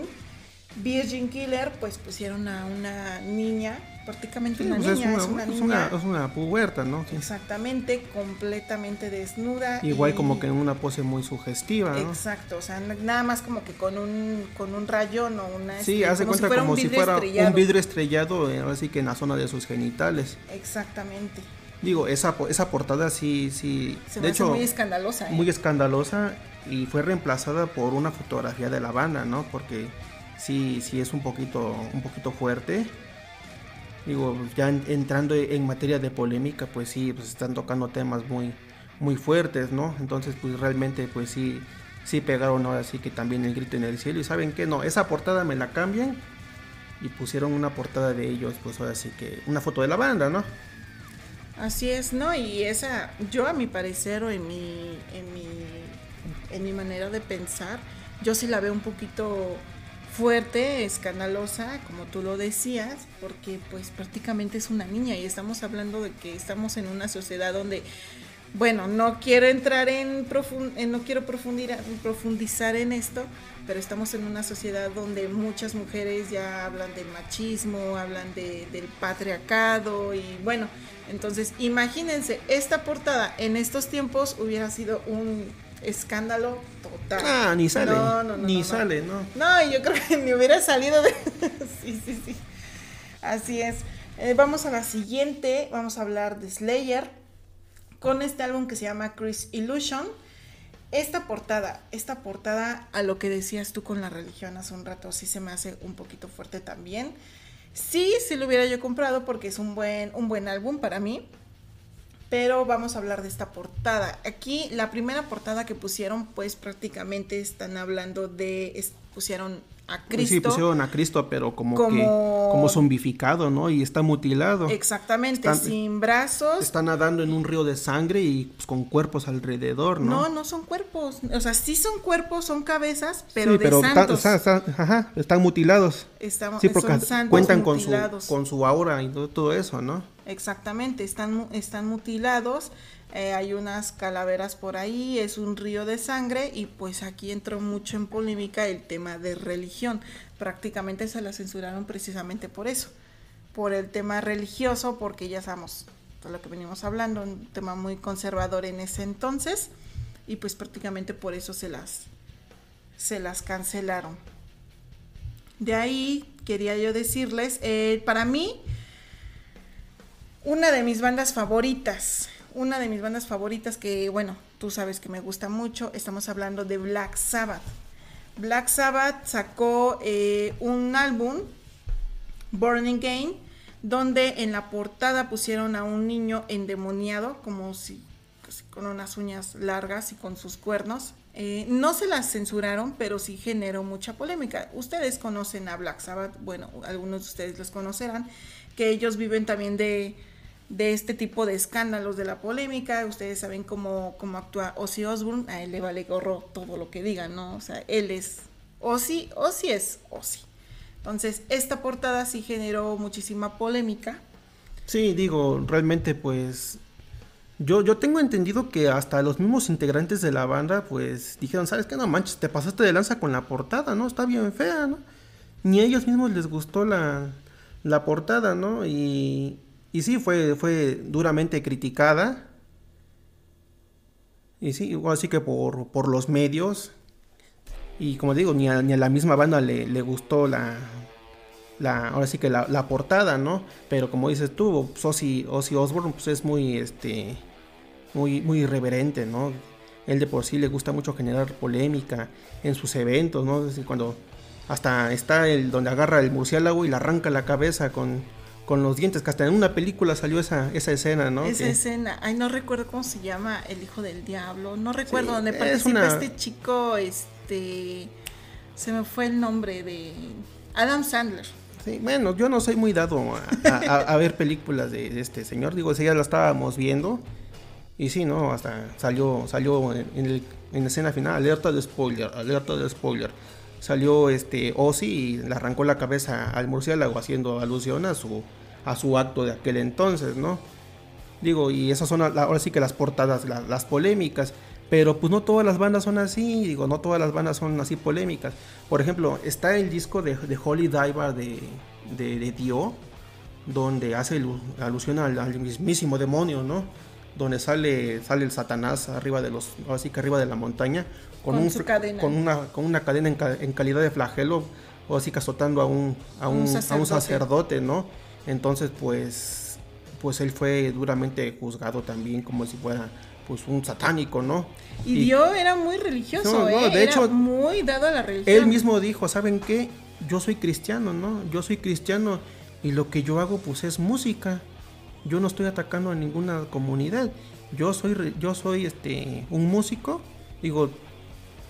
Virgin Killer, pues pusieron a una niña, prácticamente Sí, una pues niña, es, es una, es, niña. una, es una puberta, ¿no? Sí. Exactamente, completamente desnuda. Igual y- como que en una pose muy sugestiva, ¿no? Exacto, o sea, nada más como que con un, con un rayón o una... Sí, este, hace como cuenta como si fuera estrellado. un vidrio estrellado, eh, así que en la zona de sus genitales. Exactamente. Digo, esa, esa portada sí, sí, Se de me hace hecho, muy escandalosa. ¿eh? muy escandalosa y fue reemplazada por una fotografía de la banda, ¿no? Porque sí, sí es un poquito, un poquito fuerte. Digo, ya en- entrando en materia de polémica, pues sí, pues están tocando temas muy, muy fuertes, ¿no? Entonces, pues realmente, pues sí, sí pegaron ahora sí que también el grito en el cielo. Y saben que no, esa portada me la cambian y pusieron una portada de ellos, pues ahora sí que una foto de la banda, ¿no? Así es, ¿no? Y esa, yo a mi parecer o en mi, en mi, en mi manera de pensar, yo sí la veo un poquito fuerte, escandalosa, como tú lo decías, porque pues prácticamente es una niña y estamos hablando de que estamos en una sociedad donde, bueno, no quiero entrar en, profun- en- no quiero profundizar en esto, pero estamos en una sociedad donde muchas mujeres ya hablan del machismo, hablan de- del patriarcado y bueno, entonces imagínense, esta portada en estos tiempos hubiera sido un escándalo total. Ah, ni sale, No, no, no, ni no, no. sale, ¿no? No, yo creo que [LAUGHS] ni hubiera salido de... [LAUGHS] sí, sí, sí. Así es. Eh, vamos a la siguiente. Vamos a hablar de Slayer. Con este álbum que se llama Chris Illusion. Esta portada, esta portada a lo que decías tú con la religión hace un rato, sí se me hace un poquito fuerte también. Sí, sí lo hubiera yo comprado porque es un buen, un buen álbum para mí. Pero vamos a hablar de esta portada. Aquí la primera portada que pusieron, pues prácticamente están hablando de, es- pusieron a Pues Cristo. Sí, pusieron a Cristo, pero como, Como- que como zombificado, ¿no? Y está mutilado. Exactamente, Están- sin brazos. Está nadando en un río de sangre y pues, con cuerpos alrededor, ¿no? No, no son cuerpos. O sea, sí son cuerpos, son cabezas, pero sí, de pero santos. está- está- ajá, están mutilados. Estamos- Sí, porque son santos cuentan con su, con su aura y todo eso, ¿no? Exactamente, están, están mutilados, eh, hay unas calaveras por ahí, es un río de sangre y pues aquí entró mucho en polémica el tema de religión. Prácticamente se la censuraron precisamente por eso, por el tema religioso, porque ya sabemos de lo que venimos hablando, un tema muy conservador en ese entonces y pues prácticamente por eso se las, se las cancelaron. De ahí quería yo decirles, eh, para mí, una de mis bandas favoritas, una de mis bandas favoritas que, bueno, tú sabes que me gusta mucho, estamos hablando de Black Sabbath. Black Sabbath sacó eh, un álbum, Burning Game, donde en la portada pusieron a un niño endemoniado, como si con unas uñas largas y con sus cuernos. Eh, no se las censuraron, pero sí generó mucha polémica. Ustedes conocen a Black Sabbath, bueno, algunos de ustedes los conocerán, que ellos viven también de, de este tipo de escándalos, de la polémica. Ustedes saben cómo, cómo actúa Ozzy Osbourne, a él le vale gorro todo lo que digan, ¿no? O sea, él es Ozzy, Ozzy es Ozzy. Entonces, esta portada sí generó muchísima polémica. Sí, digo, realmente pues yo, yo tengo entendido que hasta los mismos integrantes de la banda, pues dijeron, ¿sabes qué? No manches, te pasaste de lanza con la portada, ¿no? Está bien fea, ¿no? Ni a ellos mismos les gustó la, la portada, ¿no? Y, y sí, fue, fue duramente criticada. Y sí, así que por, por los medios. Y como digo, ni a, ni a la misma banda le, le gustó la, la, ahora sí que la, la, portada, ¿no? Pero como dices tú, Ozzy, Ozzy Osbourne pues es muy, este, muy, muy irreverente, ¿no? Él de por sí le gusta mucho generar polémica en sus eventos, ¿no? Es decir, cuando hasta está el donde agarra el murciélago y le arranca la cabeza con, con los dientes, que hasta en una película salió esa, esa escena, ¿no? Esa que, escena, ay, no recuerdo cómo se llama, El Hijo del Diablo, no recuerdo sí, dónde participa una... este chico, este, se me fue el nombre de Adam Sandler. Sí, bueno, yo no soy muy dado a, a, a ver películas de, de, este señor, digo, si ya la estábamos viendo, y sí, ¿no? Hasta salió, salió en, en, el, en la escena final, alerta de spoiler, alerta de spoiler. Salió este Ozzy y le arrancó la cabeza al murciélago haciendo alusión a su, a su acto de aquel entonces, ¿no? Digo, y esas son ahora sí que las portadas, las, polémicas. Pero pues no todas las bandas son así, digo, no todas las bandas son así polémicas. Por ejemplo, está el disco de, de Holy Diver de, de, de, Dio, donde hace alusión al, al, mismísimo demonio, ¿no? Donde sale, sale el Satanás arriba de los, así que arriba de la montaña, con, con un, su cadena. con una, con una cadena en, en, calidad de flagelo, o así que azotando a un, a un, un sacerdote. a un sacerdote, ¿no? Entonces, pues, pues él fue duramente juzgado también como si fuera pues un satánico, ¿no? Y, y Dios era muy religioso, no, no, ¿eh? de era hecho, muy dado a la religión. Él mismo dijo, ¿saben qué? Yo soy cristiano, ¿no? Yo soy cristiano y lo que yo hago pues es música. Yo no estoy atacando a ninguna comunidad. Yo soy yo soy este un músico. Digo,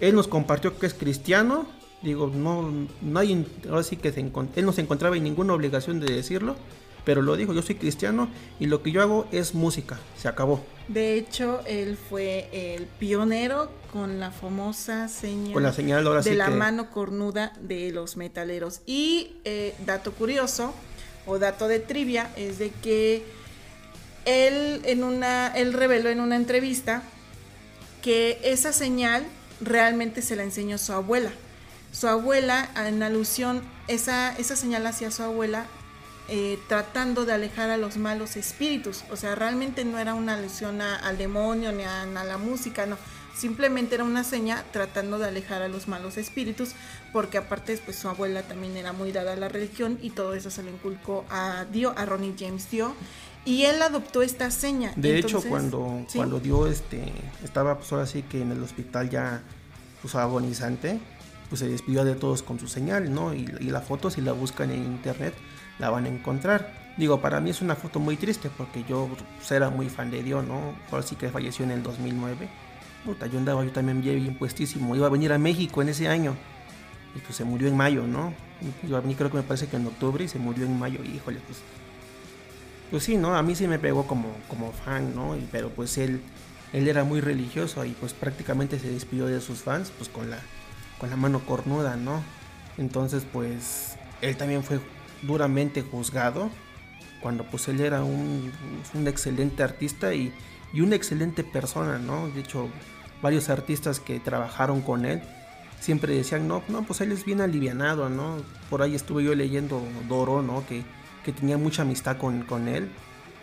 él nos compartió que es cristiano. Digo, no no hay ahora sí que se él no se encontraba en ninguna obligación de decirlo pero lo dijo, yo soy cristiano y lo que yo hago es música, se acabó. De hecho, él fue el pionero con la famosa señal, con la señal ahora de sí la que... mano cornuda de los metaleros. Y eh, dato curioso o dato de trivia es de que él en una él reveló en una entrevista que esa señal realmente se la enseñó su abuela. Su abuela, en alusión, esa, esa señal hacia su abuela eh, tratando de alejar a los malos espíritus. O sea, realmente no era una alusión a, al demonio ni a, la música, no. Simplemente era una seña tratando de alejar a los malos espíritus, porque aparte pues su abuela también era muy dada a la religión y todo eso se le inculcó a Dio, a Ronnie James Dio, y él adoptó esta seña. De Entonces, hecho, cuando, ¿sí? cuando Dio este, estaba pues ahora sí que en el hospital ya pues agonizante, pues se despidió de todos con su señal, ¿no? Y, y la foto si la buscan en internet la van a encontrar. Digo, para mí es una foto muy triste porque yo pues, era muy fan de Dios, ¿no? Por sí que falleció en el 2009. Puta, yo andaba yo también bien puestísimo. Iba a venir a México en ese año. Y pues se murió en mayo, ¿no? Iba a venir creo que me parece que en octubre y se murió en mayo. Y híjole, pues... Pues sí, ¿no? A mí sí me pegó como, como fan, ¿no? Pero pues él, él era muy religioso y pues prácticamente se despidió de sus fans pues con la, con la mano cornuda, ¿no? Entonces pues él también fue duramente juzgado cuando pues él era un, un excelente artista y, y, una excelente persona, ¿no? De hecho, varios artistas que trabajaron con él siempre decían, no, no, pues él es bien alivianado, ¿no? Por ahí estuve yo leyendo Doro, ¿no? Que, que tenía mucha amistad con, con él.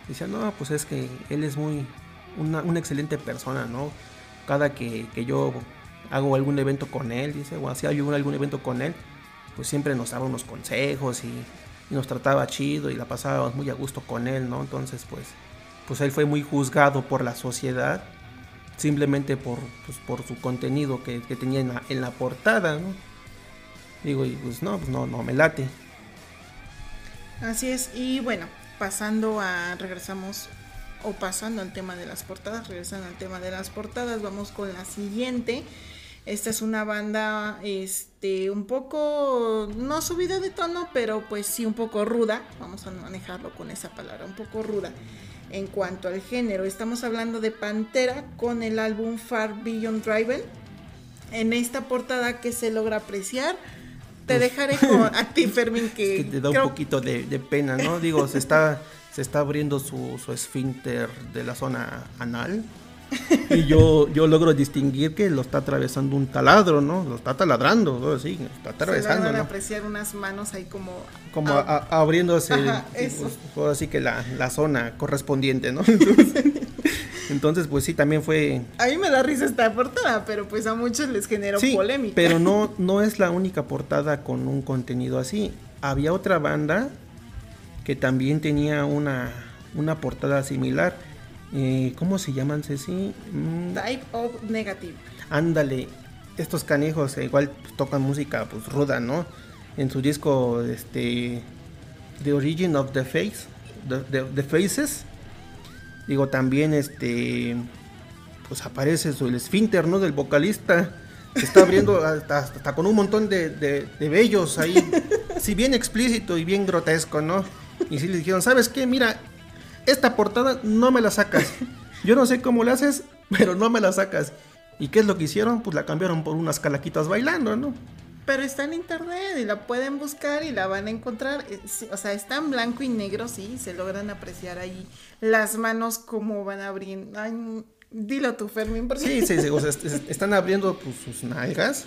Decía, no, pues es que él es muy, una, una excelente persona, ¿no? Cada que, que, yo hago algún evento con él, dice, o hacía yo algún evento con él, pues siempre nos daba unos consejos y, nos trataba chido y la pasábamos muy a gusto con él, ¿no? Entonces, pues, pues él fue muy juzgado por la sociedad simplemente por, pues, por su contenido que, que tenía en la, en la, portada, ¿no? Digo, y pues no, pues no, no me late. Así es, y bueno, pasando a, regresamos o pasando al tema de las portadas, regresando al tema de las portadas, vamos con la siguiente. Esta es una banda, este, un poco, no subida de tono, pero pues sí un poco ruda. Vamos a manejarlo con esa palabra, un poco ruda. En cuanto al género, estamos hablando de Pantera con el álbum Far Beyond Driven. En esta portada que se logra apreciar, te dejaré con a ti, [LAUGHS] Fermín, que, Es que te da un poquito de, de pena, ¿no? Digo, se está, se está abriendo su, su esfínter de la zona anal. Y yo, yo logro distinguir que lo está atravesando un taladro, ¿no? Lo está taladrando, ¿no? Sí, lo está se atravesando, logran ¿no? apreciar unas manos ahí como... Como a- abriéndose, Ajá, sí, eso. pues, ahora sí que la, la zona correspondiente, ¿no? [LAUGHS] Entonces, entonces, pues sí, también fue... A mí me da risa esta portada, pero pues a muchos les generó Sí, polémica. pero no, [LAUGHS] no es la única portada con un contenido así. Había otra banda que también tenía una, una portada similar. Eh, ¿Cómo se llaman, Ceci? Mm, Type of Negative. ándale, estos canijos eh, igual pues, tocan música pues ruda, ¿no? En su disco, este, The Origin of the Face, The, The- The Faces, digo también, este, pues aparece el esfínter, ¿no? Del vocalista, se está abriendo [LAUGHS] hasta, hasta con un montón de, de, de vellos ahí, sí, bien explícito y bien grotesco, ¿no? Y sí le dijeron, ¿sabes qué? Mira, esta portada no me la sacas. Yo no sé cómo la haces, pero no me la sacas. ¿Y qué es lo que hicieron? Pues la cambiaron por unas calaquitas bailando, ¿no? Pero está en internet y la pueden buscar y la van a encontrar. Eh, O sea, está en blanco y negro, sí, se logran apreciar ahí las manos como van abriendo. Ay, mm, dilo tú, Fermín, porque Sí, sí, sí, o sea, [LAUGHS] est- est- están abriendo pues, sus nalgas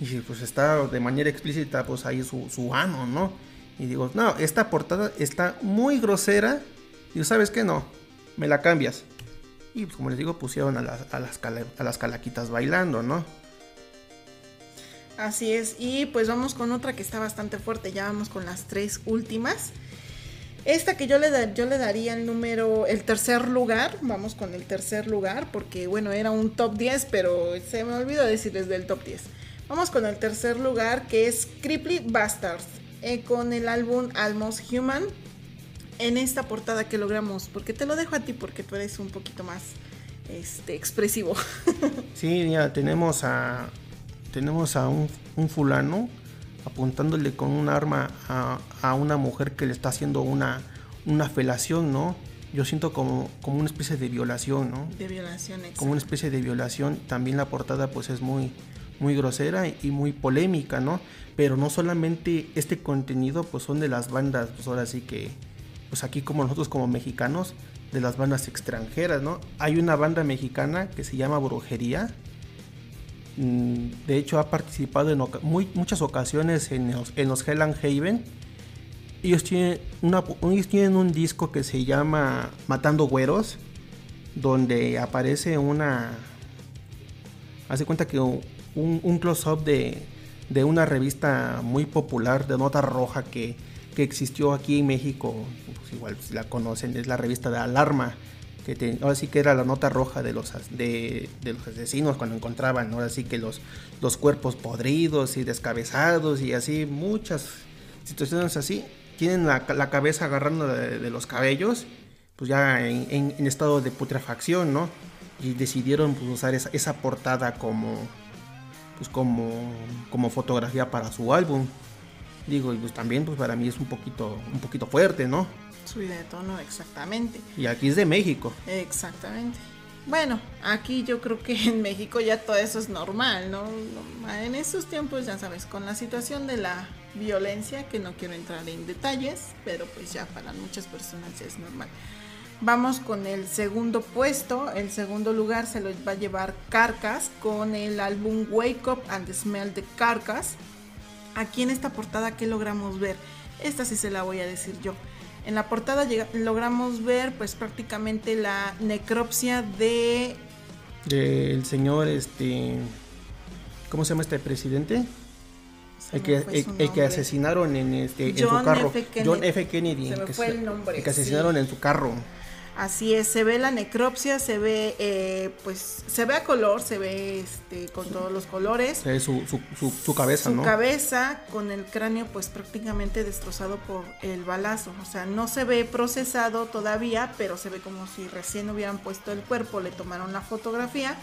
y pues está de manera explícita pues ahí su, su ano, ¿no? Y digo, no, esta portada está muy grosera. Y ¿sabes qué? No, me la cambias. Y pues como les digo, pusieron a las, a las, cala- a las calaquitas bailando, ¿no? Así es, y pues vamos con otra que está bastante fuerte, ya vamos con las tres últimas. Esta que yo le, yo le daría el número, el tercer lugar, vamos con el tercer lugar, porque bueno, era un top 10, pero se me olvidó decirles del top 10. Vamos con el tercer lugar, que es Cripply Bastards, eh, con el álbum Almost Human. En esta portada que logramos, porque te lo dejo a ti, porque tú eres un poquito más este, expresivo. [LAUGHS] Sí, ya tenemos a tenemos a un, un fulano apuntándole con un arma a, a una mujer que le está haciendo una, una felación, ¿no? Yo siento como, como una especie de violación, ¿no? De violación, Como una especie de violación. También la portada pues es muy, muy grosera y muy polémica, ¿no? Pero no solamente este contenido pues son de las bandas, pues ahora sí que, pues aquí como nosotros como mexicanos, de las bandas extranjeras, ¿no? Hay una banda mexicana que se llama Brujería. Mm, De hecho ha participado en muchas ocasiones en los, en Haven. Ellos tienen, una, ellos tienen un disco que se llama Matando Güeros, donde aparece una... Hace cuenta que un, close-up de, una revista muy popular de nota roja que, existió aquí en México, pues igual si la conocen, es la revista de Alarma, ahora sí que era la nota roja de los, de, los asesinos cuando encontraban, ahora sí que los, los cuerpos podridos y descabezados y así, muchas situaciones así, tienen la, la cabeza agarrando de, de los cabellos, pues ya en, en- en estado de putrefacción, ¿no? Y decidieron pues, usar esa, esa portada como, pues como, como fotografía para su álbum. Digo, y pues también pues para mí es un poquito, un poquito fuerte, ¿no? Subida de tono, exactamente. Y aquí es de México. Exactamente. Bueno, aquí yo creo que en México ya todo eso es normal, ¿no? En estos tiempos, ya sabes, con la situación de la violencia, que no quiero entrar en detalles, pero pues ya para muchas personas ya es normal. Vamos con el segundo puesto. El segundo lugar se lo va a llevar Carcass con el álbum Wake Up and Smell the Carcass. Aquí en esta portada, ¿qué logramos ver? Esta sí se la voy a decir yo. En la portada llega- logramos ver pues prácticamente la necropsia de... Del señor, este. ¿Cómo se llama este presidente? se El que, el, que asesinaron en, este, en su carro. F. Kennedy. John F. Kennedy. Se me que fue se- el nombre, El que sí. asesinaron en su carro. Así es, se ve la necropsia, se ve, eh, pues, se ve a color, se ve este, con todos los colores. Se ve su, su, su, su cabeza, su ¿no? cabeza con el cráneo pues prácticamente destrozado por el balazo. O sea, no se ve procesado todavía, pero se ve como si recién hubieran puesto el cuerpo, le tomaron la fotografía.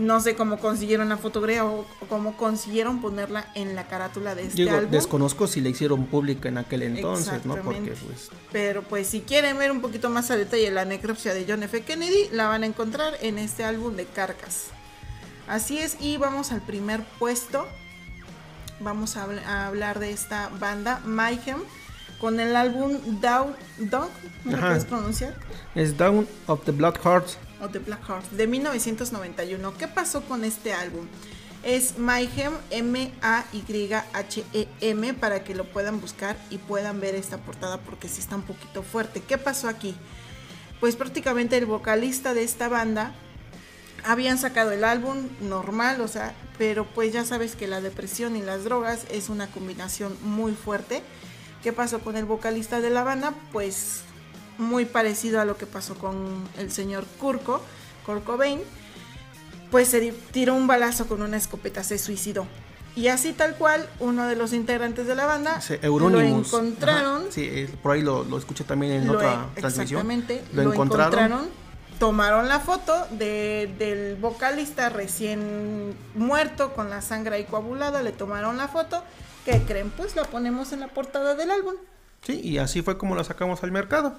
No sé cómo consiguieron la fotografía o, o cómo consiguieron ponerla en la carátula de este Digo, álbum. desconozco si la hicieron pública en aquel entonces, ¿no? Porque pues Pero pues si quieren ver un poquito más a detalle la necropsia de John F. Kennedy, la van a encontrar en este álbum de Carcas. Así es, y vamos al primer puesto. Vamos a, habl- a hablar de esta banda, Mayhem, con el álbum Down, Dog, ¿me lo puedes pronunciar? es Down of the Black Hearts. O The Black Heart, de 1991. ¿Qué pasó con este álbum? Es Mayhem, M-A-Y-H-E-M, E para que lo puedan buscar y puedan ver esta portada porque sí está un poquito fuerte. ¿Qué pasó aquí? Pues prácticamente el vocalista de esta banda habían sacado el álbum normal, o sea, pero pues ya sabes que la depresión y las drogas es una combinación muy fuerte. ¿Qué pasó con el vocalista de la banda? Pues muy parecido a lo que pasó con el señor Kurko, Kurt Cobain, pues se tiró un balazo con una escopeta, se suicidó. Y así tal cual, uno de los integrantes de la banda Ese lo encontraron, Ajá, Sí, por ahí lo, lo escuché también en lo- otra transmisión. exactamente, Lo, encontraron. tomaron la foto de- del vocalista recién muerto con la sangre ahí coagulada, le tomaron la foto, ¿qué creen? Pues la ponemos en la portada del álbum. Sí, y así fue como lo sacamos al mercado.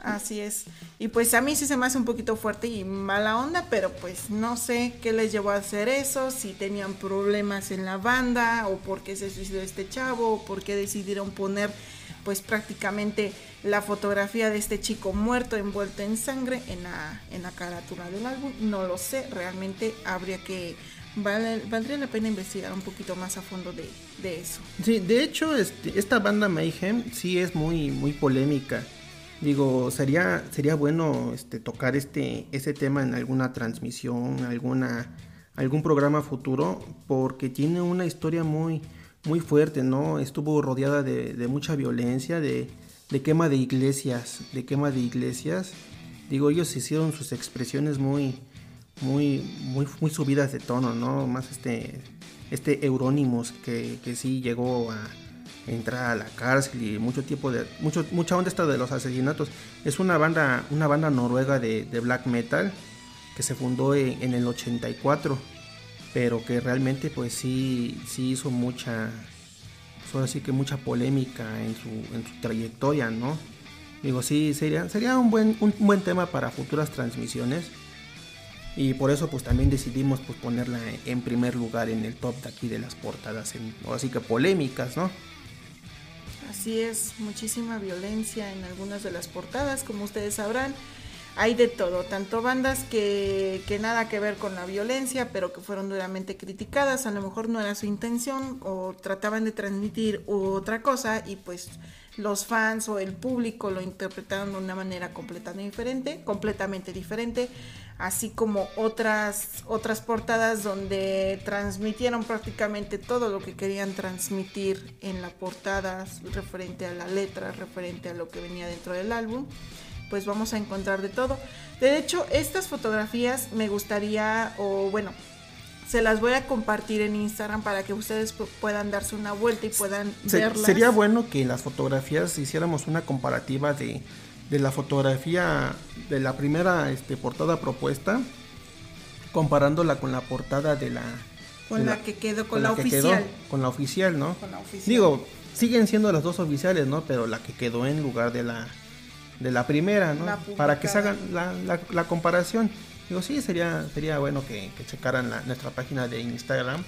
Así es. Y pues a mí sí se me hace un poquito fuerte y mala onda, pero pues no sé qué les llevó a hacer eso, si tenían problemas en la banda o por qué se suicidó este chavo o por qué decidieron poner pues prácticamente la fotografía de este chico muerto envuelto en sangre en la, en la carátula del álbum. No lo sé, realmente habría que... vale- valdría la pena investigar un poquito más a fondo de, de eso. Sí, de hecho, este, esta banda Mayhem sí es muy, muy polémica. Digo, sería, sería bueno este, tocar este, ese tema en alguna transmisión, alguna, algún programa futuro, porque tiene una historia muy, muy fuerte, ¿no? Estuvo rodeada de, mucha violencia, de, de quema de iglesias, de quema de iglesias. Digo, ellos hicieron sus expresiones muy, muy, muy, subidas de tono, ¿no? Más este, este Euronymous que, que sí llegó a entrar a la cárcel y mucho tiempo de, mucho, mucha onda esta de los asesinatos. Es una banda, una banda noruega de, de black metal que se fundó en, en el 84, pero que realmente pues sí, sí hizo mucha, pues ahora sí que mucha polémica en su, en su trayectoria, ¿no? Digo, sí, sería, sería un buen, un buen tema para futuras transmisiones. Y por eso pues también decidimos pues ponerla en primer lugar en el top de aquí de las portadas, en, ahora sí que polémicas, ¿no? Así es, muchísima violencia en algunas de las portadas, como ustedes sabrán. Hay de todo, tanto bandas que, que nada que ver con la violencia, pero que fueron duramente criticadas, a lo mejor no era su intención o trataban de transmitir otra cosa y pues los fans o el público lo interpretaron de una manera completamente diferente, completamente diferente, así como otras otras portadas donde transmitieron prácticamente todo lo que querían transmitir en la portada referente a la letra, referente a lo que venía dentro del álbum pues vamos a encontrar de todo. De hecho, estas fotografías me gustaría, o bueno, se las voy a compartir en Instagram para que ustedes pu- puedan darse una vuelta y puedan Se- verlas. sería bueno que las fotografías hiciéramos una comparativa de, de la fotografía de la primera este, portada propuesta, comparándola con la portada de la... Con de la que quedó, con la quedó, oficial. con la oficial, ¿no? Con la oficial. Digo, siguen siendo las dos oficiales, ¿no? Pero la que quedó en lugar de la de la primera, ¿no? Para que se hagan la, comparación. Digo, sí, sería, sería bueno que, que checaran la- nuestra página de Instagram.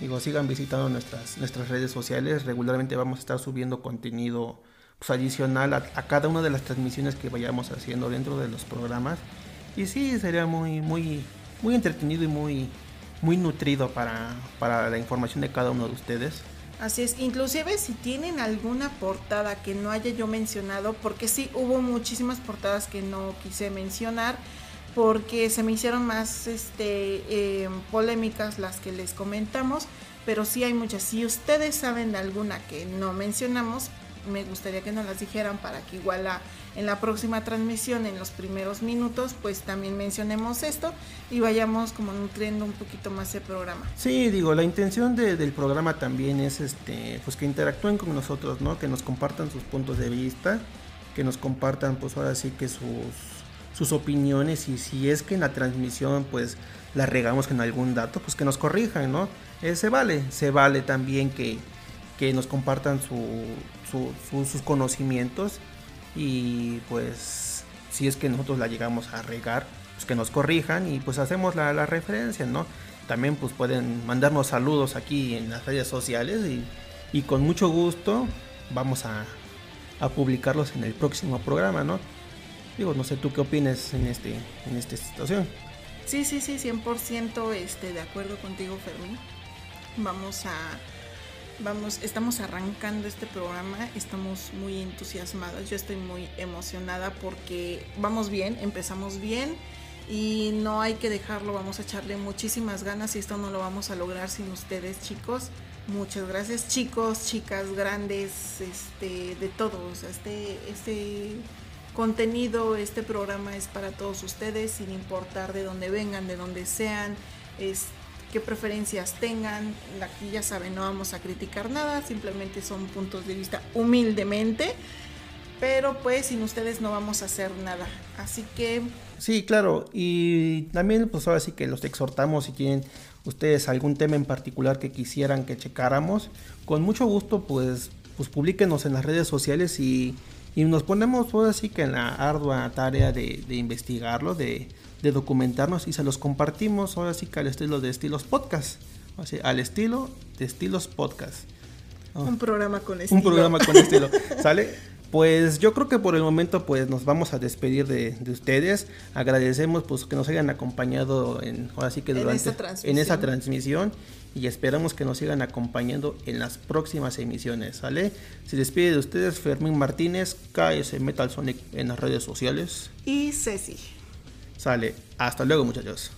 Digo, sigan visitando nuestras, nuestras redes sociales. Regularmente vamos a estar subiendo contenido pues, adicional a, a cada una de las transmisiones que vayamos haciendo dentro de los programas. Y sí, sería muy, muy, muy entretenido y muy, muy nutrido para, para la información de cada uno de ustedes. Así es, inclusive si tienen alguna portada que no haya yo mencionado, porque sí hubo muchísimas portadas que no quise mencionar, porque se me hicieron más este, eh, polémicas las que les comentamos, pero sí hay muchas. Si ustedes saben de alguna que no mencionamos, me gustaría que nos las dijeran para que igual en la próxima transmisión, en los primeros minutos, pues también mencionemos esto y vayamos como nutriendo un poquito más el programa. Sí, digo, la intención del programa también es este, pues que interactúen con nosotros, ¿no? Que nos compartan sus puntos de vista, que nos compartan pues ahora sí que sus sus opiniones y si es que en la transmisión pues la regamos con algún dato, pues que nos corrijan, ¿no? Eh, se vale, se vale también que, que nos compartan sus conocimientos y pues si es que nosotros la llegamos a regar, pues que nos corrijan y pues hacemos la, la referencia, ¿no? También pues pueden mandarnos saludos aquí en las redes sociales y, y con mucho gusto vamos a, a publicarlos en el próximo programa, ¿no? Digo, no sé tú qué opinas en, este, en esta situación. Sí, sí, sí, 100% este, de acuerdo contigo, Fermín. Vamos a. Vamos, estamos arrancando este programa, estamos muy entusiasmados, yo estoy muy emocionada porque vamos bien, empezamos bien y no hay que dejarlo, vamos a echarle muchísimas ganas y esto no lo vamos a lograr sin ustedes chicos. Muchas gracias chicos, chicas, grandes, este, de todos. Este, este contenido, este programa es para todos ustedes, sin importar de dónde vengan, de dónde sean, es, qué preferencias tengan. Aquí ya saben, no vamos a criticar nada, simplemente son puntos de vista humildemente. Pero pues sin ustedes no vamos a hacer nada. Así que... Sí, claro. Y también pues ahora sí que los exhortamos si tienen ustedes algún tema en particular que quisieran que checáramos. Con mucho gusto pues, pues publíquenos en las redes sociales y y nos ponemos pues así que en la ardua tarea de, investigarlo, de, documentarnos y se los compartimos ahora sí que al estilo de estilos podcast. O sea, al estilo de estilos podcast. Un programa con estilo. Un programa con estilo. [LAUGHS] ¿Sale? Pues yo creo que por el momento pues nos vamos a despedir de, ustedes. Agradecemos pues que nos hayan acompañado en ahora sí que durante en esa transmisión y esperamos que nos sigan acompañando en las próximas emisiones, ¿sale? Se despide de ustedes Fermín Martínez, KS Metal Sonic en las redes sociales. Y Ceci. Sale, hasta luego muchachos.